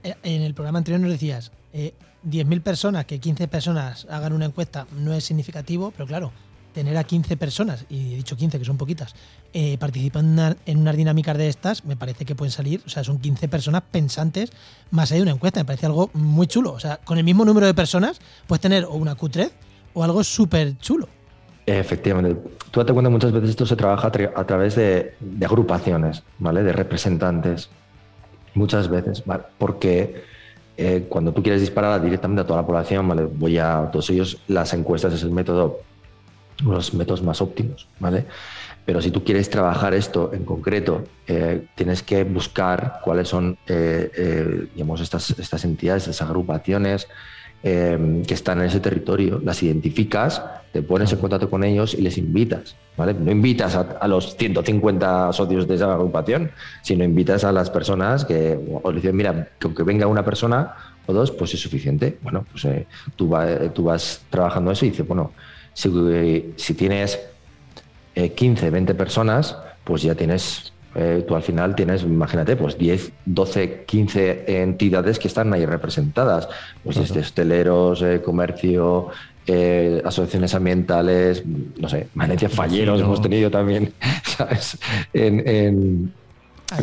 eh, en el programa anterior nos decías, eh, 10.000 personas, que 15 personas hagan una encuesta no es significativo, pero claro, tener a 15 personas, y he dicho 15 que son poquitas, eh, participando en, una- en unas dinámicas de estas, me parece que pueden salir, o sea, son 15 personas pensantes más allá de una encuesta, me parece algo muy chulo. O sea, con el mismo número de personas puedes tener o una Q3 o algo súper chulo. Efectivamente. Tú date cuenta, muchas veces esto se trabaja a, tra- a través de, de agrupaciones, ¿vale? De representantes. Muchas veces, ¿vale? Porque eh, cuando tú quieres disparar directamente a toda la población, ¿vale? Voy a todos ellos, las encuestas es el método, uno de los métodos más óptimos, ¿vale? Pero si tú quieres trabajar esto en concreto, eh, tienes que buscar cuáles son, eh, eh, digamos, estas, estas entidades, estas agrupaciones eh, que están en ese territorio, las identificas, te pones en contacto con ellos y les invitas, ¿vale? No invitas a, a los 150 socios de esa agrupación, sino invitas a las personas que, o le dicen, mira, que aunque venga una persona o dos, pues es suficiente. Bueno, pues tú, tú vas trabajando eso y dices, bueno, si, si tienes eh, 15, 20 personas, pues ya tienes, eh, tú al final tienes, imagínate, pues 10, 12, 15 entidades que están ahí representadas, pues desde hosteleros, eh, comercio, eh, asociaciones ambientales, no sé, Valencia Falleros hemos tenido también, ¿sabes? En, en-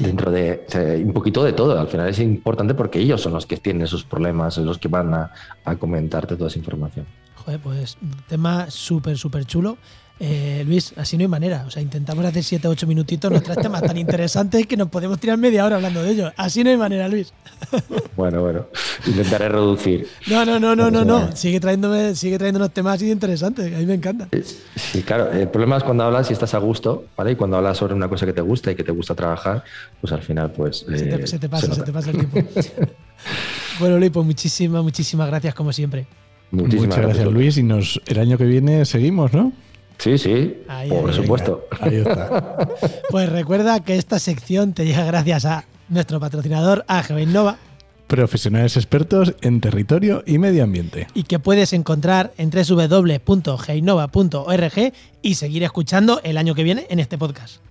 dentro de, de un poquito de todo. Al final es importante porque ellos son los que tienen esos problemas, los que van a, a comentarte toda esa información. Joder, pues tema súper, súper chulo. Eh, Luis, así no hay manera. O sea, intentamos hacer 7 8 minutitos, nos traes temas tan interesantes que nos podemos tirar media hora hablando de ellos. Así no hay manera, Luis. Bueno, bueno, intentaré reducir. No, no, no, no, no, no. Sigue trayéndome, sigue trayéndonos temas así interesantes. A mí me encanta. Sí, claro. El problema es cuando hablas y estás a gusto, ¿vale? Y cuando hablas sobre una cosa que te gusta y que te gusta trabajar, pues al final, pues. Se te, eh, se te pasa, se, te pasa el tiempo. bueno, Luis, pues muchísimas, muchísimas gracias como siempre. Muchísimas Muchas gracias, Luis. Y nos, el año que viene seguimos, ¿no? Sí, sí, Ahí, por ahí, supuesto. Ahí está. Pues recuerda que esta sección te llega gracias a nuestro patrocinador AGV Innova Profesionales expertos en territorio y medio ambiente. y que puedes encontrar en www.geinova.org y seguir escuchando el año que viene en este podcast.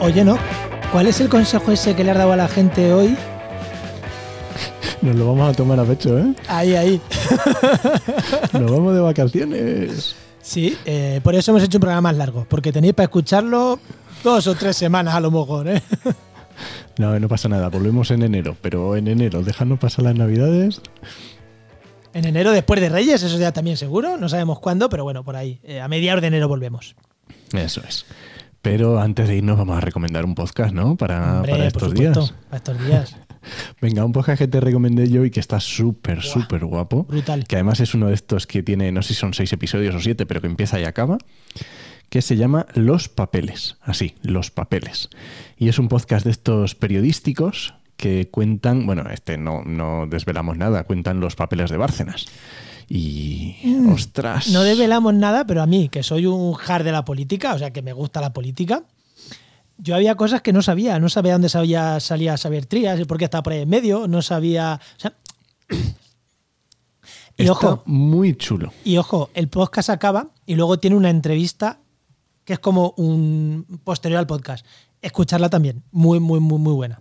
Oye, ¿no? ¿Cuál es el consejo ese que le has dado a la gente hoy? Nos lo vamos a tomar a pecho, ¿eh? Ahí, ahí. Nos vamos de vacaciones. Sí, eh, por eso hemos hecho un programa más largo, porque tenéis para escucharlo dos o tres semanas a lo mejor, ¿eh? No, no pasa nada. Volvemos en enero. Pero en enero, déjanos pasar las navidades. En enero, después de Reyes, eso ya también seguro, no sabemos cuándo, pero bueno, por ahí. eh, a mediados de enero volvemos. Eso es. Pero antes de irnos vamos a recomendar un podcast, ¿no? Para, Hombre, para por estos supuesto, días. para estos días. Venga, un podcast que te recomendé yo y que está súper, súper guapo. Brutal. Que además es uno de estos que tiene, no sé si son seis episodios o siete, pero que empieza y acaba. Que se llama Los Papeles. Así, Los Papeles. Y es un podcast de estos periodísticos que cuentan, bueno, este no, no desvelamos nada, cuentan los papeles de Bárcenas. Y. ¡Ostras! Mm. No develamos nada, pero a mí, que soy un hard de la política, o sea, que me gusta la política, yo había cosas que no sabía. No sabía dónde sabía, salía Xavier Trías y por qué estaba por ahí en medio. No sabía. O sea, y Está ojo, muy chulo. y ojo, el podcast acaba y luego tiene una entrevista que es como un posterior al podcast. Escucharla también. Muy, muy, muy, muy buena.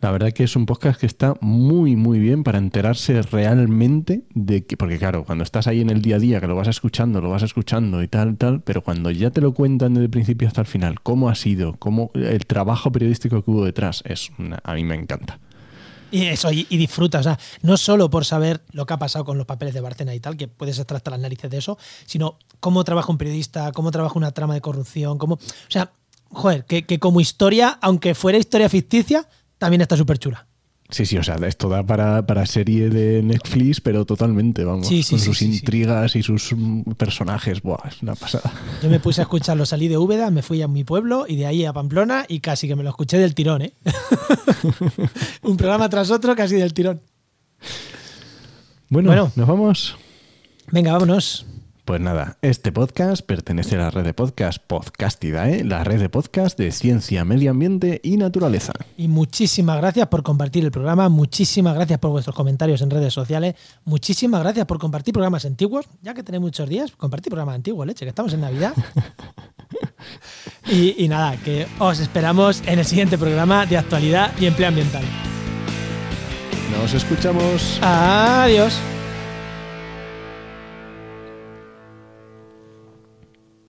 La verdad que es un podcast que está muy, muy bien para enterarse realmente de que, porque claro, cuando estás ahí en el día a día, que lo vas escuchando, lo vas escuchando y tal, tal, pero cuando ya te lo cuentan desde el principio hasta el final, cómo ha sido, cómo el trabajo periodístico que hubo detrás, es una- a mí me encanta. Y eso, y, y disfruta, o sea, no solo por saber lo que ha pasado con los papeles de Bárcena y tal, que puedes hasta las narices de eso, sino cómo trabaja un periodista, cómo trabaja una trama de corrupción, cómo. O sea, joder, que, que como historia, aunque fuera historia ficticia, también está súper chula. Sí, sí, o sea, esto da para, para serie de Netflix, pero totalmente, vamos, Sí, sí, con sí, sus intrigas y sus mm, personajes, buah, es una pasada. Yo me puse a escucharlo, salí de Úbeda, me fui a mi pueblo y de ahí a Pamplona y casi que me lo escuché del tirón, ¿eh? un programa tras otro, casi del tirón. Bueno, Bueno. nos vamos. Venga, vámonos. Pues nada, este podcast pertenece a la red de podcast Podcastidae, la red de podcast de ciencia, medio ambiente y naturaleza. Y muchísimas gracias por compartir el programa, muchísimas gracias por vuestros comentarios en redes sociales, muchísimas gracias por compartir programas antiguos, ya que tenéis muchos días, compartir programas antiguos, leche, que estamos en Navidad. y, y nada, que os esperamos en el siguiente programa de actualidad y empleo ambiental. Nos escuchamos. Adiós.